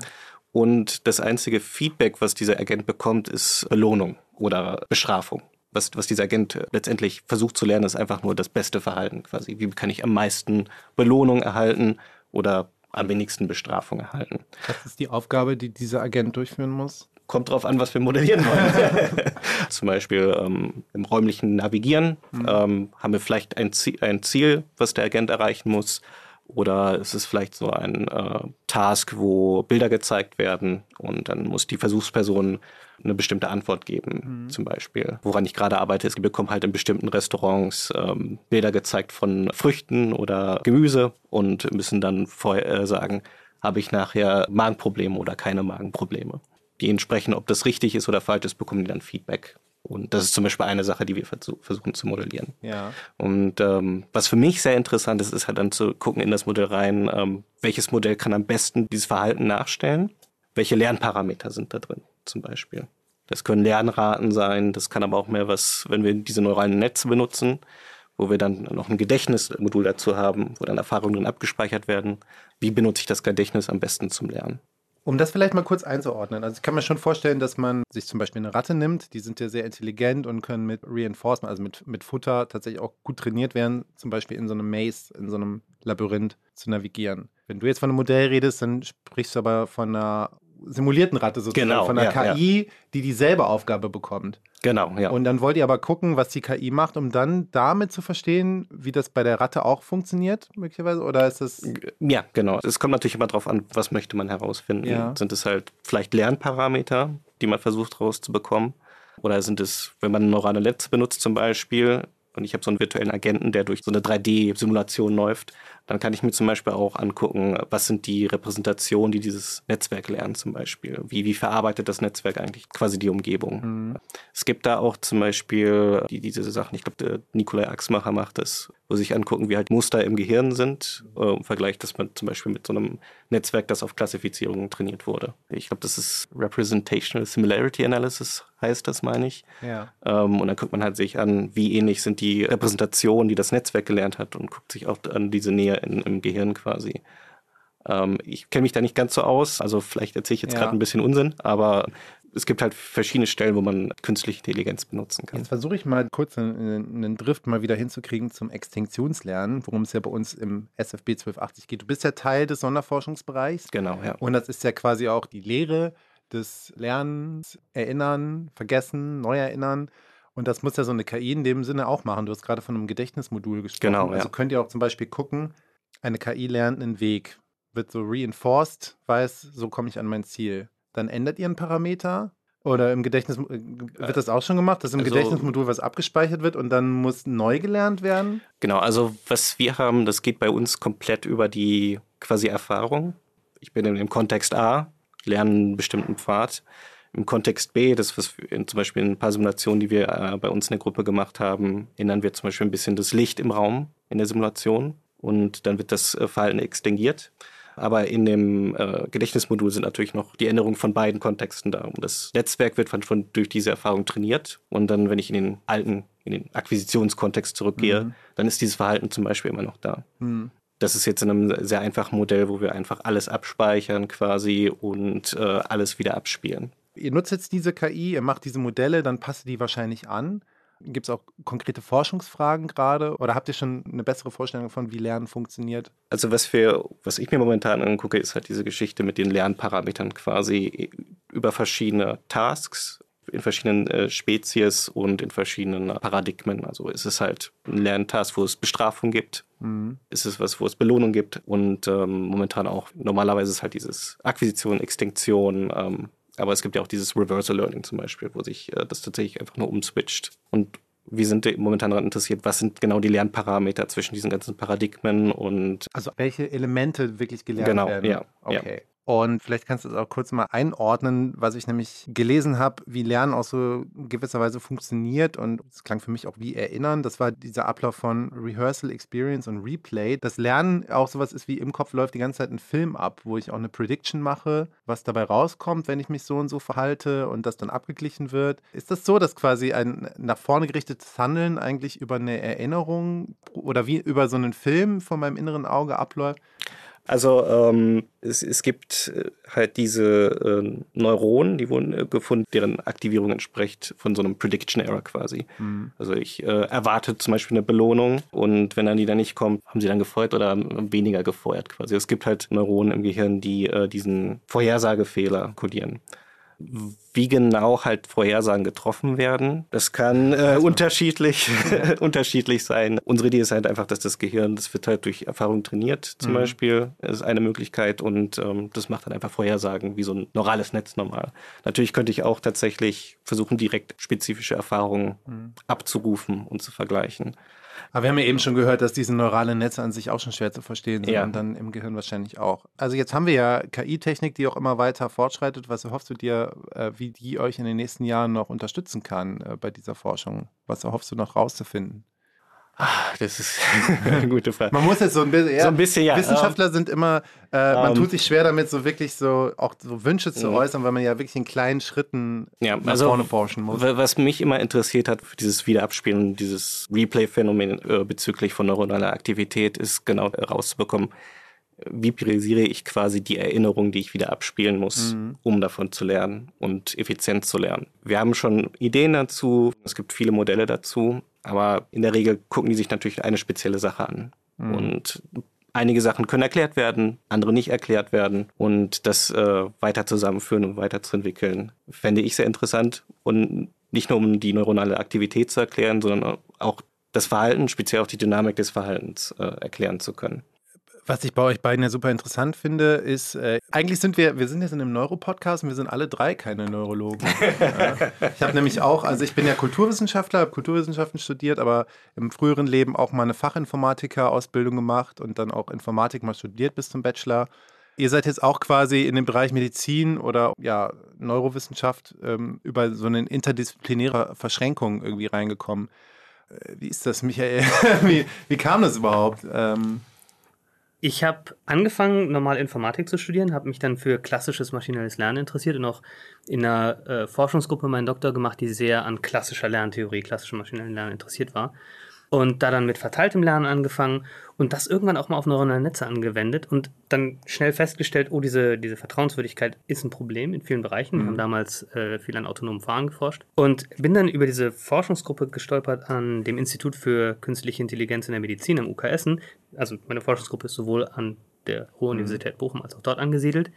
Und das einzige Feedback, was dieser Agent bekommt, ist Belohnung oder Bestrafung was, was dieser Agent letztendlich versucht zu lernen, ist einfach nur das beste Verhalten quasi. Wie kann ich am meisten Belohnung erhalten oder am wenigsten Bestrafung erhalten? Was ist die Aufgabe, die dieser Agent durchführen muss? Kommt drauf an, was wir modellieren wollen. Zum Beispiel ähm, im räumlichen Navigieren mhm. ähm, haben wir vielleicht ein Ziel, ein Ziel, was der Agent erreichen muss. Oder es ist vielleicht so ein äh, Task, wo Bilder gezeigt werden und dann muss die Versuchsperson eine bestimmte Antwort geben. Mhm. Zum Beispiel, woran ich gerade arbeite, ist, ich bekomme halt in bestimmten Restaurants ähm, Bilder gezeigt von Früchten oder Gemüse und müssen dann vorher äh, sagen, habe ich nachher Magenprobleme oder keine Magenprobleme. Die entsprechen, ob das richtig ist oder falsch ist, bekommen die dann Feedback. Und das ist zum Beispiel eine Sache, die wir versuchen zu modellieren. Ja. Und ähm, was für mich sehr interessant ist, ist halt dann zu gucken in das Modell rein, ähm, welches Modell kann am besten dieses Verhalten nachstellen, welche Lernparameter sind da drin zum Beispiel. Das können Lernraten sein, das kann aber auch mehr was, wenn wir diese neuralen Netze benutzen, wo wir dann noch ein Gedächtnismodul dazu haben, wo dann Erfahrungen drin abgespeichert werden. Wie benutze ich das Gedächtnis am besten zum Lernen? Um das vielleicht mal kurz einzuordnen. Also ich kann mir schon vorstellen, dass man sich zum Beispiel eine Ratte nimmt, die sind ja sehr intelligent und können mit Reinforcement, also mit, mit Futter tatsächlich auch gut trainiert werden, zum Beispiel in so einem Maze, in so einem Labyrinth zu navigieren. Wenn du jetzt von einem Modell redest, dann sprichst du aber von einer simulierten Ratte sozusagen, genau, von einer ja, KI, ja. die dieselbe Aufgabe bekommt. Genau, ja. Und dann wollt ihr aber gucken, was die KI macht, um dann damit zu verstehen, wie das bei der Ratte auch funktioniert, möglicherweise? Oder ist das. Ja, genau. Es kommt natürlich immer darauf an, was möchte man herausfinden. Ja. Sind es halt vielleicht Lernparameter, die man versucht rauszubekommen? Oder sind es, wenn man neurale Netze benutzt zum Beispiel, und ich habe so einen virtuellen Agenten, der durch so eine 3D-Simulation läuft, dann kann ich mir zum Beispiel auch angucken, was sind die Repräsentationen, die dieses Netzwerk lernt zum Beispiel. Wie, wie verarbeitet das Netzwerk eigentlich quasi die Umgebung? Mhm. Es gibt da auch zum Beispiel die, diese Sachen, ich glaube, der Nikolai Axmacher macht das, wo sich angucken, wie halt Muster im Gehirn sind, äh, im Vergleich, dass man zum Beispiel mit so einem Netzwerk, das auf Klassifizierung trainiert wurde. Ich glaube, das ist Representational Similarity Analysis, heißt das, meine ich. Ja. Ähm, und dann guckt man halt sich an, wie ähnlich sind die Repräsentationen, die das Netzwerk gelernt hat und guckt sich auch an diese Nähe in, im Gehirn quasi. Ähm, ich kenne mich da nicht ganz so aus, also vielleicht erzähle ich jetzt ja. gerade ein bisschen Unsinn, aber es gibt halt verschiedene Stellen, wo man künstliche Intelligenz benutzen kann. Jetzt versuche ich mal kurz einen, einen, Drift mal wieder hinzukriegen zum Extinktionslernen, worum es ja bei uns im SFB 1280 geht. Du bist ja Teil des Sonderforschungsbereichs. Genau, ja. Und das ist ja quasi auch die Lehre des Lernens, Erinnern, Vergessen, Neuerinnern. Und das muss ja so eine KI in dem Sinne auch machen. Du hast gerade von einem Gedächtnismodul gesprochen. Genau. Also könnt ihr auch zum Beispiel gucken, eine KI lernt einen Weg. wird so reinforced, weiß, so komme ich an mein Ziel. Dann ändert ihr einen Parameter oder im Gedächtnis äh, wird das auch schon gemacht, dass im also, Gedächtnismodul was abgespeichert wird und dann muss neu gelernt werden? Genau, also was wir haben, das geht bei uns komplett über die quasi Erfahrung. Ich bin in dem Kontext A, lerne einen bestimmten Pfad. Im Kontext B, das was in, zum Beispiel in ein paar Simulationen, die wir äh, bei uns in der Gruppe gemacht haben, ändern wir zum Beispiel ein bisschen das Licht im Raum in der Simulation und dann wird das äh, Verhalten extinguiert. Aber in dem äh, Gedächtnismodul sind natürlich noch die Änderungen von beiden Kontexten da. Und das Netzwerk wird von, von, durch diese Erfahrung trainiert. Und dann, wenn ich in den alten, in den Akquisitionskontext zurückgehe, mhm. dann ist dieses Verhalten zum Beispiel immer noch da. Mhm. Das ist jetzt in einem sehr einfachen Modell, wo wir einfach alles abspeichern quasi und äh, alles wieder abspielen. Ihr nutzt jetzt diese KI, ihr macht diese Modelle, dann passt ihr die wahrscheinlich an. Gibt es auch konkrete Forschungsfragen gerade oder habt ihr schon eine bessere Vorstellung von, wie Lernen funktioniert? Also was wir, was ich mir momentan angucke, ist halt diese Geschichte mit den Lernparametern quasi über verschiedene Tasks in verschiedenen äh, Spezies und in verschiedenen Paradigmen. Also ist es halt ein Lerntask, wo es Bestrafung gibt, mhm. ist es was, wo es Belohnung gibt und ähm, momentan auch normalerweise ist halt dieses Akquisition, Extinktion, ähm, aber es gibt ja auch dieses Reversal Learning zum Beispiel, wo sich äh, das tatsächlich einfach nur umswitcht. Und wir sind momentan daran interessiert, was sind genau die Lernparameter zwischen diesen ganzen Paradigmen und. Also welche Elemente wirklich gelernt genau, werden. Genau, ja. Okay. Ja. Und vielleicht kannst du es auch kurz mal einordnen, was ich nämlich gelesen habe, wie Lernen auch so gewisser Weise funktioniert. Und es klang für mich auch wie Erinnern. Das war dieser Ablauf von Rehearsal, Experience und Replay. Das Lernen auch sowas ist wie im Kopf läuft die ganze Zeit ein Film ab, wo ich auch eine Prediction mache, was dabei rauskommt, wenn ich mich so und so verhalte und das dann abgeglichen wird. Ist das so, dass quasi ein nach vorne gerichtetes Handeln eigentlich über eine Erinnerung oder wie über so einen Film von meinem inneren Auge abläuft? Also ähm, es, es gibt äh, halt diese äh, Neuronen, die wurden äh, gefunden, deren Aktivierung entspricht von so einem Prediction Error quasi. Mhm. Also ich äh, erwarte zum Beispiel eine Belohnung und wenn dann die dann nicht kommt, haben sie dann gefeuert oder weniger gefeuert quasi. Es gibt halt Neuronen im Gehirn, die äh, diesen Vorhersagefehler kodieren wie genau halt Vorhersagen getroffen werden. Das kann äh, also. unterschiedlich, unterschiedlich sein. Unsere Idee ist halt einfach, dass das Gehirn, das wird halt durch Erfahrung trainiert, zum mhm. Beispiel. Ist eine Möglichkeit und ähm, das macht dann einfach Vorhersagen wie so ein neurales Netz normal. Natürlich könnte ich auch tatsächlich versuchen, direkt spezifische Erfahrungen mhm. abzurufen und zu vergleichen. Aber wir haben ja eben schon gehört, dass diese neuralen Netze an sich auch schon schwer zu verstehen sind ja. und dann im Gehirn wahrscheinlich auch. Also jetzt haben wir ja KI-Technik, die auch immer weiter fortschreitet. Was erhoffst du dir, äh, wie die euch in den nächsten Jahren noch unterstützen kann äh, bei dieser Forschung? Was erhoffst du noch rauszufinden? Ach, das ist eine gute Frage. Man muss jetzt so ein bisschen, ja, so ein bisschen ja. Wissenschaftler sind immer, äh, man um, tut sich schwer damit, so wirklich so auch so Wünsche zu ja. äußern, weil man ja wirklich in kleinen Schritten ja, nach also, vorne forschen muss. Was mich immer interessiert hat für dieses Wiederabspielen, dieses Replay-Phänomen äh, bezüglich von neuronaler Aktivität, ist genau herauszubekommen, wie priorisiere ich quasi die Erinnerung, die ich wieder abspielen muss, mhm. um davon zu lernen und effizient zu lernen. Wir haben schon Ideen dazu, es gibt viele Modelle dazu, aber in der Regel gucken die sich natürlich eine spezielle Sache an. Mhm. Und einige Sachen können erklärt werden, andere nicht erklärt werden. Und das äh, weiter zusammenführen und weiterzuentwickeln, fände ich sehr interessant. Und nicht nur um die neuronale Aktivität zu erklären, sondern auch das Verhalten, speziell auch die Dynamik des Verhaltens äh, erklären zu können. Was ich bei euch beiden ja super interessant finde, ist, äh, eigentlich sind wir, wir sind jetzt in einem Neuropodcast und wir sind alle drei keine Neurologen. ja. Ich habe nämlich auch, also ich bin ja Kulturwissenschaftler, habe Kulturwissenschaften studiert, aber im früheren Leben auch mal eine Fachinformatiker-Ausbildung gemacht und dann auch Informatik mal studiert bis zum Bachelor. Ihr seid jetzt auch quasi in den Bereich Medizin oder ja, Neurowissenschaft ähm, über so eine interdisziplinäre Verschränkung irgendwie reingekommen. Äh, wie ist das, Michael? wie, wie kam das überhaupt? Ähm, ich habe angefangen, normal Informatik zu studieren, habe mich dann für klassisches maschinelles Lernen interessiert und auch in einer äh, Forschungsgruppe meinen Doktor gemacht, die sehr an klassischer Lerntheorie, klassischem maschinellen Lernen interessiert war. Und da dann mit verteiltem Lernen angefangen und das irgendwann auch mal auf neuronale Netze angewendet und dann schnell festgestellt, oh, diese, diese Vertrauenswürdigkeit ist ein Problem in vielen Bereichen. Mhm. Wir haben damals äh, viel an autonomen Fahren geforscht und bin dann über diese Forschungsgruppe gestolpert an dem Institut für künstliche Intelligenz in der Medizin am UK Essen. Also meine Forschungsgruppe ist sowohl an der Ruhr-Universität mhm. Bochum als auch dort angesiedelt.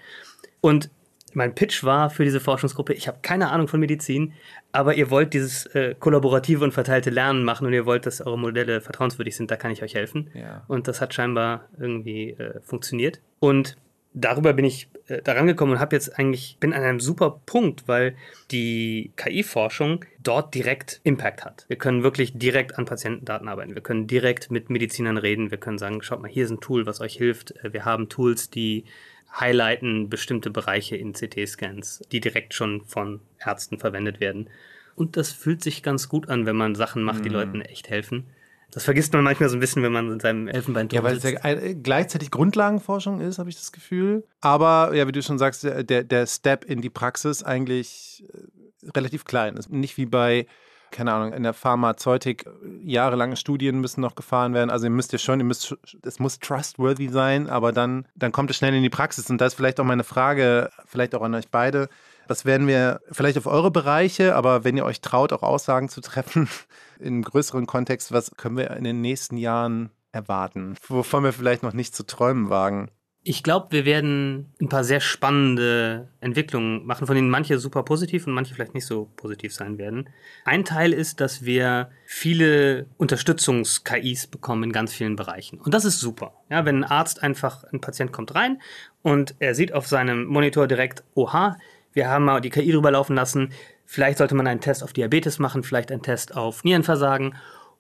Und mein Pitch war für diese Forschungsgruppe, ich habe keine Ahnung von Medizin, aber ihr wollt dieses äh, kollaborative und verteilte Lernen machen und ihr wollt, dass eure Modelle vertrauenswürdig sind, da kann ich euch helfen. Ja. Und das hat scheinbar irgendwie äh, funktioniert. Und darüber bin ich äh, daran gekommen und habe jetzt eigentlich bin an einem super Punkt, weil die KI-Forschung dort direkt Impact hat. Wir können wirklich direkt an Patientendaten arbeiten. Wir können direkt mit Medizinern reden. Wir können sagen, schaut mal, hier ist ein Tool, was euch hilft. Äh, wir haben Tools, die highlighten bestimmte Bereiche in CT-Scans, die direkt schon von Ärzten verwendet werden. Und das fühlt sich ganz gut an, wenn man Sachen macht, die mhm. Leuten echt helfen. Das vergisst man manchmal so ein bisschen, wenn man in seinem Elfenbeinturm Ja, weil es ja gleichzeitig Grundlagenforschung ist, habe ich das Gefühl. Aber, ja, wie du schon sagst, der, der Step in die Praxis eigentlich äh, relativ klein ist. Nicht wie bei keine Ahnung, in der Pharmazeutik jahrelange Studien müssen noch gefahren werden. Also ihr müsst ja schon, ihr müsst, es muss trustworthy sein, aber dann, dann kommt es schnell in die Praxis. Und da ist vielleicht auch meine Frage, vielleicht auch an euch beide. Was werden wir vielleicht auf eure Bereiche, aber wenn ihr euch traut, auch Aussagen zu treffen, im größeren Kontext, was können wir in den nächsten Jahren erwarten, wovon wir vielleicht noch nicht zu träumen wagen? Ich glaube, wir werden ein paar sehr spannende Entwicklungen machen, von denen manche super positiv und manche vielleicht nicht so positiv sein werden. Ein Teil ist, dass wir viele Unterstützungs-KIs bekommen in ganz vielen Bereichen. Und das ist super. Ja, wenn ein Arzt einfach, ein Patient kommt rein und er sieht auf seinem Monitor direkt, oha, wir haben mal die KI drüber laufen lassen, Vielleicht sollte man einen Test auf Diabetes machen, vielleicht einen Test auf Nierenversagen.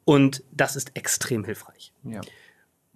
Und das ist extrem hilfreich. Ja.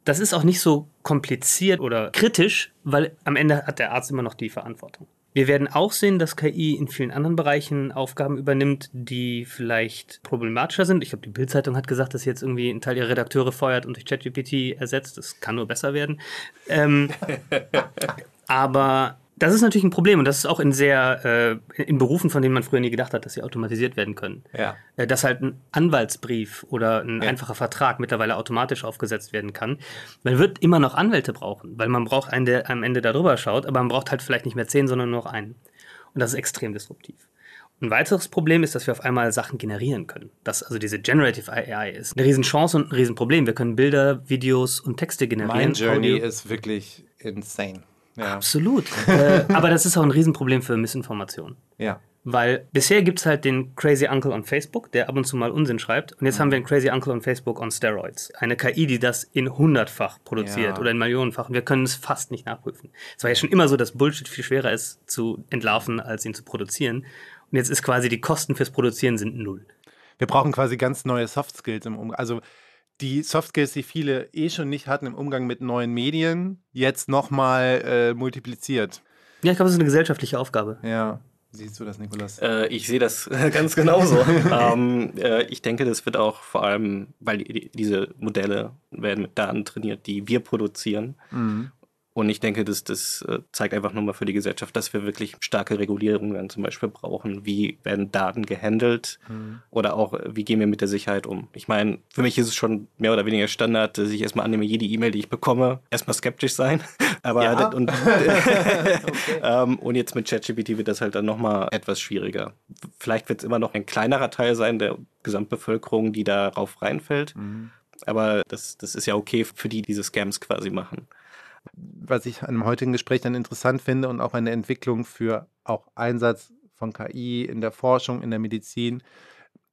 Das ist auch nicht so kompliziert oder kritisch, weil am Ende hat der Arzt immer noch die Verantwortung. Wir werden auch sehen, dass KI in vielen anderen Bereichen Aufgaben übernimmt, die vielleicht problematischer sind. Ich glaube, die Bildzeitung hat gesagt, dass sie jetzt irgendwie einen Teil ihrer Redakteure feuert und durch ChatGPT ersetzt. Das kann nur besser werden. Ähm, aber das ist natürlich ein Problem und das ist auch in sehr äh, in Berufen, von denen man früher nie gedacht hat, dass sie automatisiert werden können. Ja. Äh, dass halt ein Anwaltsbrief oder ein ja. einfacher Vertrag mittlerweile automatisch aufgesetzt werden kann. Man wird immer noch Anwälte brauchen, weil man braucht einen, der am Ende darüber schaut, aber man braucht halt vielleicht nicht mehr zehn, sondern nur noch einen. Und das ist extrem disruptiv. Ein weiteres Problem ist, dass wir auf einmal Sachen generieren können. Das, also diese Generative AI ist eine Riesenchance und ein Riesenproblem. Wir können Bilder, Videos und Texte generieren. Mein Journey Audio. ist wirklich insane. Ja. Absolut. äh, aber das ist auch ein Riesenproblem für Missinformation. Ja. Weil bisher gibt es halt den Crazy Uncle on Facebook, der ab und zu mal Unsinn schreibt. Und jetzt mhm. haben wir einen Crazy Uncle on Facebook on Steroids. Eine KI, die das in hundertfach produziert ja. oder in Millionenfach. Und wir können es fast nicht nachprüfen. Es war ja schon immer so, dass Bullshit viel schwerer ist zu entlarven, als ihn zu produzieren. Und jetzt ist quasi die Kosten fürs Produzieren sind null. Wir brauchen quasi ganz neue Soft Skills im Umgang. Also die Soft Skills, die viele eh schon nicht hatten im Umgang mit neuen Medien, jetzt nochmal äh, multipliziert. Ja, ich glaube, das ist eine gesellschaftliche Aufgabe. Ja. Siehst du das, Nikolas? Äh, ich sehe das ganz genauso. ähm, äh, ich denke, das wird auch vor allem, weil die, diese Modelle werden mit Daten trainiert, die wir produzieren. Mhm. Und ich denke, das, das äh, zeigt einfach nochmal für die Gesellschaft, dass wir wirklich starke Regulierungen zum Beispiel brauchen. Wie werden Daten gehandelt mhm. oder auch, wie gehen wir mit der Sicherheit um? Ich meine, für mich ist es schon mehr oder weniger Standard, dass ich erstmal annehme, jede E-Mail, die ich bekomme, erstmal skeptisch sein. Aber ja. und, okay. ähm, und jetzt mit ChatGPT wird das halt dann nochmal etwas schwieriger. Vielleicht wird es immer noch ein kleinerer Teil sein der Gesamtbevölkerung, die darauf reinfällt. Mhm. Aber das, das ist ja okay für die, die diese Scams quasi machen was ich an dem heutigen Gespräch dann interessant finde und auch eine Entwicklung für auch Einsatz von KI in der Forschung, in der Medizin.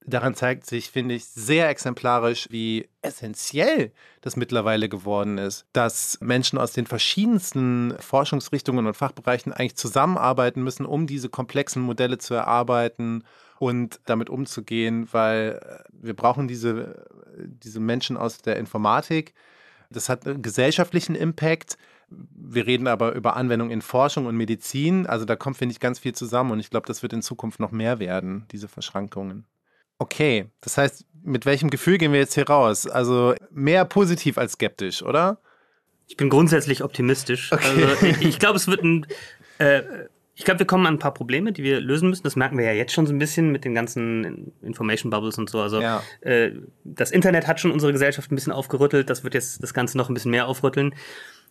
Daran zeigt sich, finde ich, sehr exemplarisch, wie essentiell das mittlerweile geworden ist, dass Menschen aus den verschiedensten Forschungsrichtungen und Fachbereichen eigentlich zusammenarbeiten müssen, um diese komplexen Modelle zu erarbeiten und damit umzugehen, weil äh, wir brauchen diese, diese Menschen aus der Informatik, das hat einen gesellschaftlichen Impact. Wir reden aber über Anwendung in Forschung und Medizin. Also da kommt, finde ich, ganz viel zusammen und ich glaube, das wird in Zukunft noch mehr werden, diese Verschrankungen. Okay, das heißt, mit welchem Gefühl gehen wir jetzt hier raus? Also mehr positiv als skeptisch, oder? Ich bin grundsätzlich optimistisch. Okay. Also ich, ich glaube, es wird ein äh, ich glaube, wir kommen an ein paar Probleme, die wir lösen müssen. Das merken wir ja jetzt schon so ein bisschen mit den ganzen Information Bubbles und so. Also ja. äh, das Internet hat schon unsere Gesellschaft ein bisschen aufgerüttelt. Das wird jetzt das Ganze noch ein bisschen mehr aufrütteln.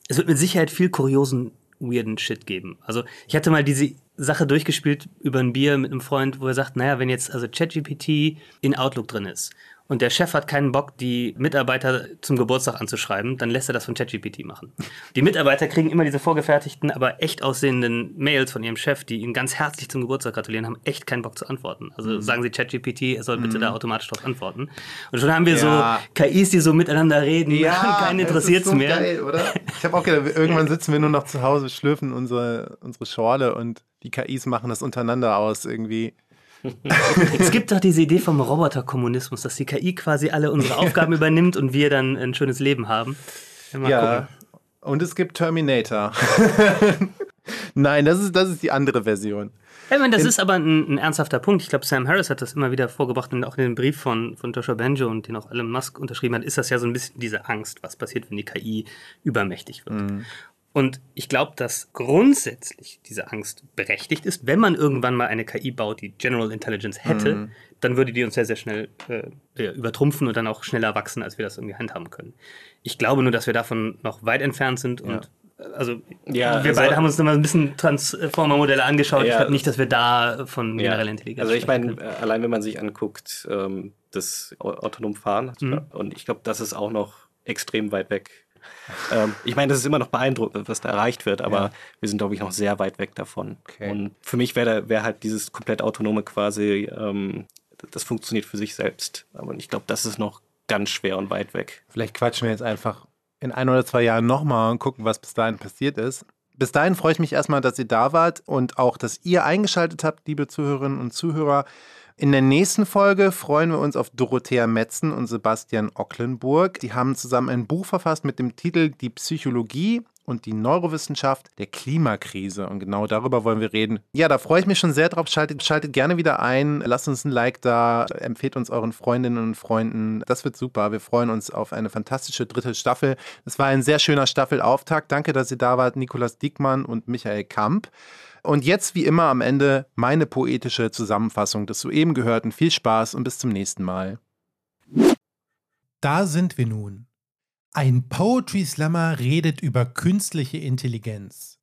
Es wird mit Sicherheit viel kuriosen, weirden Shit geben. Also ich hatte mal diese Sache durchgespielt über ein Bier mit einem Freund, wo er sagt, naja, wenn jetzt also ChatGPT in Outlook drin ist und der Chef hat keinen Bock, die Mitarbeiter zum Geburtstag anzuschreiben, dann lässt er das von ChatGPT machen. Die Mitarbeiter kriegen immer diese vorgefertigten, aber echt aussehenden Mails von ihrem Chef, die ihnen ganz herzlich zum Geburtstag gratulieren, haben echt keinen Bock zu antworten. Also mhm. sagen sie ChatGPT, er soll bitte mhm. da automatisch drauf antworten. Und schon haben wir ja. so KIs, die so miteinander reden, ja, keinen interessiert es so mehr. Geil, oder? Ich habe auch gedacht, irgendwann sitzen wir nur noch zu Hause, schlürfen unsere, unsere Schorle und die KIs machen das untereinander aus irgendwie es gibt doch diese Idee vom Roboterkommunismus, dass die KI quasi alle unsere Aufgaben übernimmt und wir dann ein schönes Leben haben. Mal ja, gucken. und es gibt Terminator. Nein, das ist, das ist die andere Version. Ich meine, das in ist aber ein, ein, ernsthafter Punkt. Ich glaube, Sam Harris hat das immer wieder vorgebracht und auch in dem Brief von, von Joshua Banjo und den auch Elon Musk unterschrieben hat, ist das ja so ein bisschen diese Angst, was passiert, wenn die KI übermächtig wird. Mhm. Und ich glaube, dass grundsätzlich diese Angst berechtigt ist. Wenn man irgendwann mal eine KI baut, die General Intelligence hätte, mhm. dann würde die uns sehr, sehr schnell äh, übertrumpfen und dann auch schneller wachsen, als wir das irgendwie handhaben können. Ich glaube nur, dass wir davon noch weit entfernt sind und ja. Äh, also ja, wir also, beide haben uns nochmal ein bisschen Transformer-Modelle angeschaut. Ja, ich glaube nicht, dass wir da von genereller Intelligenz Also ich meine, äh, allein wenn man sich anguckt, ähm, das autonom Fahren, mhm. und ich glaube, das ist auch noch extrem weit weg ähm, ich meine, das ist immer noch beeindruckend, was da erreicht wird, aber ja. wir sind, glaube ich, noch sehr weit weg davon. Okay. Und für mich wäre wär halt dieses komplett autonome quasi, ähm, das funktioniert für sich selbst. Aber ich glaube, das ist noch ganz schwer und weit weg. Vielleicht quatschen wir jetzt einfach in ein oder zwei Jahren nochmal und gucken, was bis dahin passiert ist. Bis dahin freue ich mich erstmal, dass ihr da wart und auch, dass ihr eingeschaltet habt, liebe Zuhörerinnen und Zuhörer. In der nächsten Folge freuen wir uns auf Dorothea Metzen und Sebastian Ocklenburg. Die haben zusammen ein Buch verfasst mit dem Titel Die Psychologie und die Neurowissenschaft der Klimakrise. Und genau darüber wollen wir reden. Ja, da freue ich mich schon sehr drauf. Schaltet, schaltet gerne wieder ein. Lasst uns ein Like da. Empfehlt uns euren Freundinnen und Freunden. Das wird super. Wir freuen uns auf eine fantastische dritte Staffel. Es war ein sehr schöner Staffelauftakt. Danke, dass ihr da wart, Nikolas Diekmann und Michael Kamp. Und jetzt wie immer am Ende meine poetische Zusammenfassung des soeben Gehörten. Viel Spaß und bis zum nächsten Mal. Da sind wir nun. Ein Poetry Slammer redet über künstliche Intelligenz.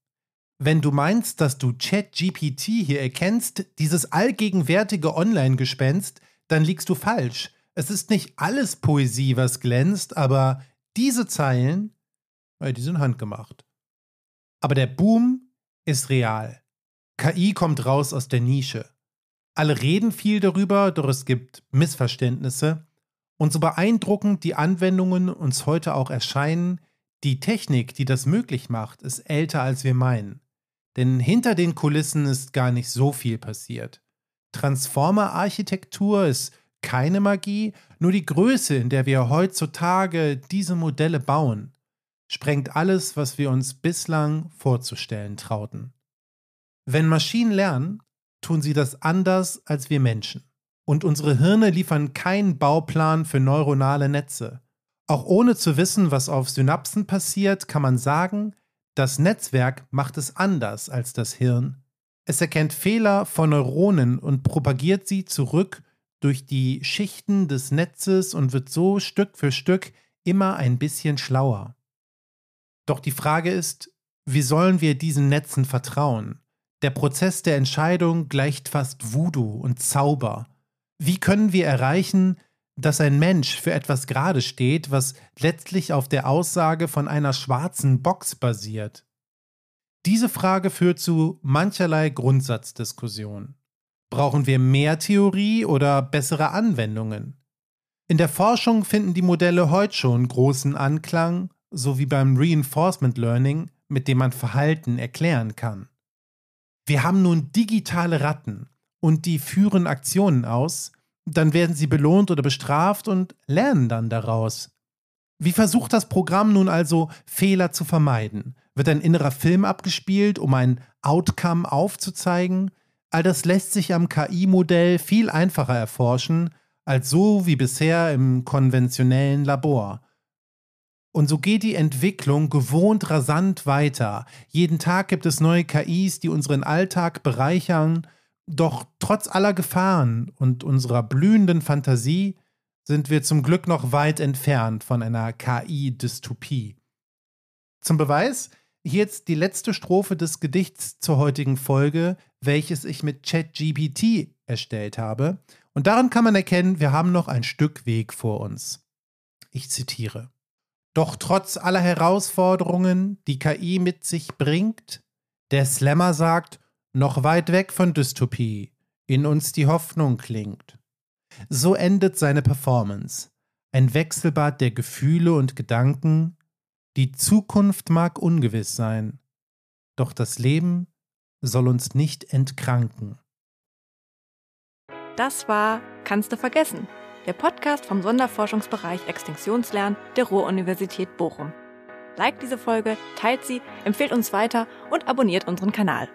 Wenn du meinst, dass du ChatGPT hier erkennst, dieses allgegenwärtige Online-Gespenst, dann liegst du falsch. Es ist nicht alles Poesie, was glänzt, aber diese Zeilen, die sind handgemacht. Aber der Boom ist real. KI kommt raus aus der Nische. Alle reden viel darüber, doch es gibt Missverständnisse. Und so beeindruckend die Anwendungen uns heute auch erscheinen, die Technik, die das möglich macht, ist älter als wir meinen. Denn hinter den Kulissen ist gar nicht so viel passiert. Transformer-Architektur ist keine Magie, nur die Größe, in der wir heutzutage diese Modelle bauen, sprengt alles, was wir uns bislang vorzustellen trauten. Wenn Maschinen lernen, tun sie das anders als wir Menschen. Und unsere Hirne liefern keinen Bauplan für neuronale Netze. Auch ohne zu wissen, was auf Synapsen passiert, kann man sagen, das Netzwerk macht es anders als das Hirn. Es erkennt Fehler von Neuronen und propagiert sie zurück durch die Schichten des Netzes und wird so Stück für Stück immer ein bisschen schlauer. Doch die Frage ist, wie sollen wir diesen Netzen vertrauen? Der Prozess der Entscheidung gleicht fast Voodoo und Zauber. Wie können wir erreichen, dass ein Mensch für etwas gerade steht, was letztlich auf der Aussage von einer schwarzen Box basiert? Diese Frage führt zu mancherlei Grundsatzdiskussionen. Brauchen wir mehr Theorie oder bessere Anwendungen? In der Forschung finden die Modelle heute schon großen Anklang, so wie beim Reinforcement Learning, mit dem man Verhalten erklären kann. Wir haben nun digitale Ratten und die führen Aktionen aus, dann werden sie belohnt oder bestraft und lernen dann daraus. Wie versucht das Programm nun also, Fehler zu vermeiden? Wird ein innerer Film abgespielt, um ein Outcome aufzuzeigen? All das lässt sich am KI-Modell viel einfacher erforschen, als so wie bisher im konventionellen Labor. Und so geht die Entwicklung gewohnt rasant weiter. Jeden Tag gibt es neue KIs, die unseren Alltag bereichern. Doch trotz aller Gefahren und unserer blühenden Fantasie sind wir zum Glück noch weit entfernt von einer KI-Dystopie. Zum Beweis hier jetzt die letzte Strophe des Gedichts zur heutigen Folge, welches ich mit ChatGPT erstellt habe. Und daran kann man erkennen, wir haben noch ein Stück Weg vor uns. Ich zitiere. Doch trotz aller Herausforderungen, die KI mit sich bringt, der Slammer sagt, noch weit weg von Dystopie, in uns die Hoffnung klingt. So endet seine Performance. Ein Wechselbad der Gefühle und Gedanken. Die Zukunft mag ungewiss sein, doch das Leben soll uns nicht entkranken. Das war Kannst du vergessen? Der Podcast vom Sonderforschungsbereich Extinktionslernen der Ruhr-Universität Bochum. Liked diese Folge, teilt sie, empfehlt uns weiter und abonniert unseren Kanal.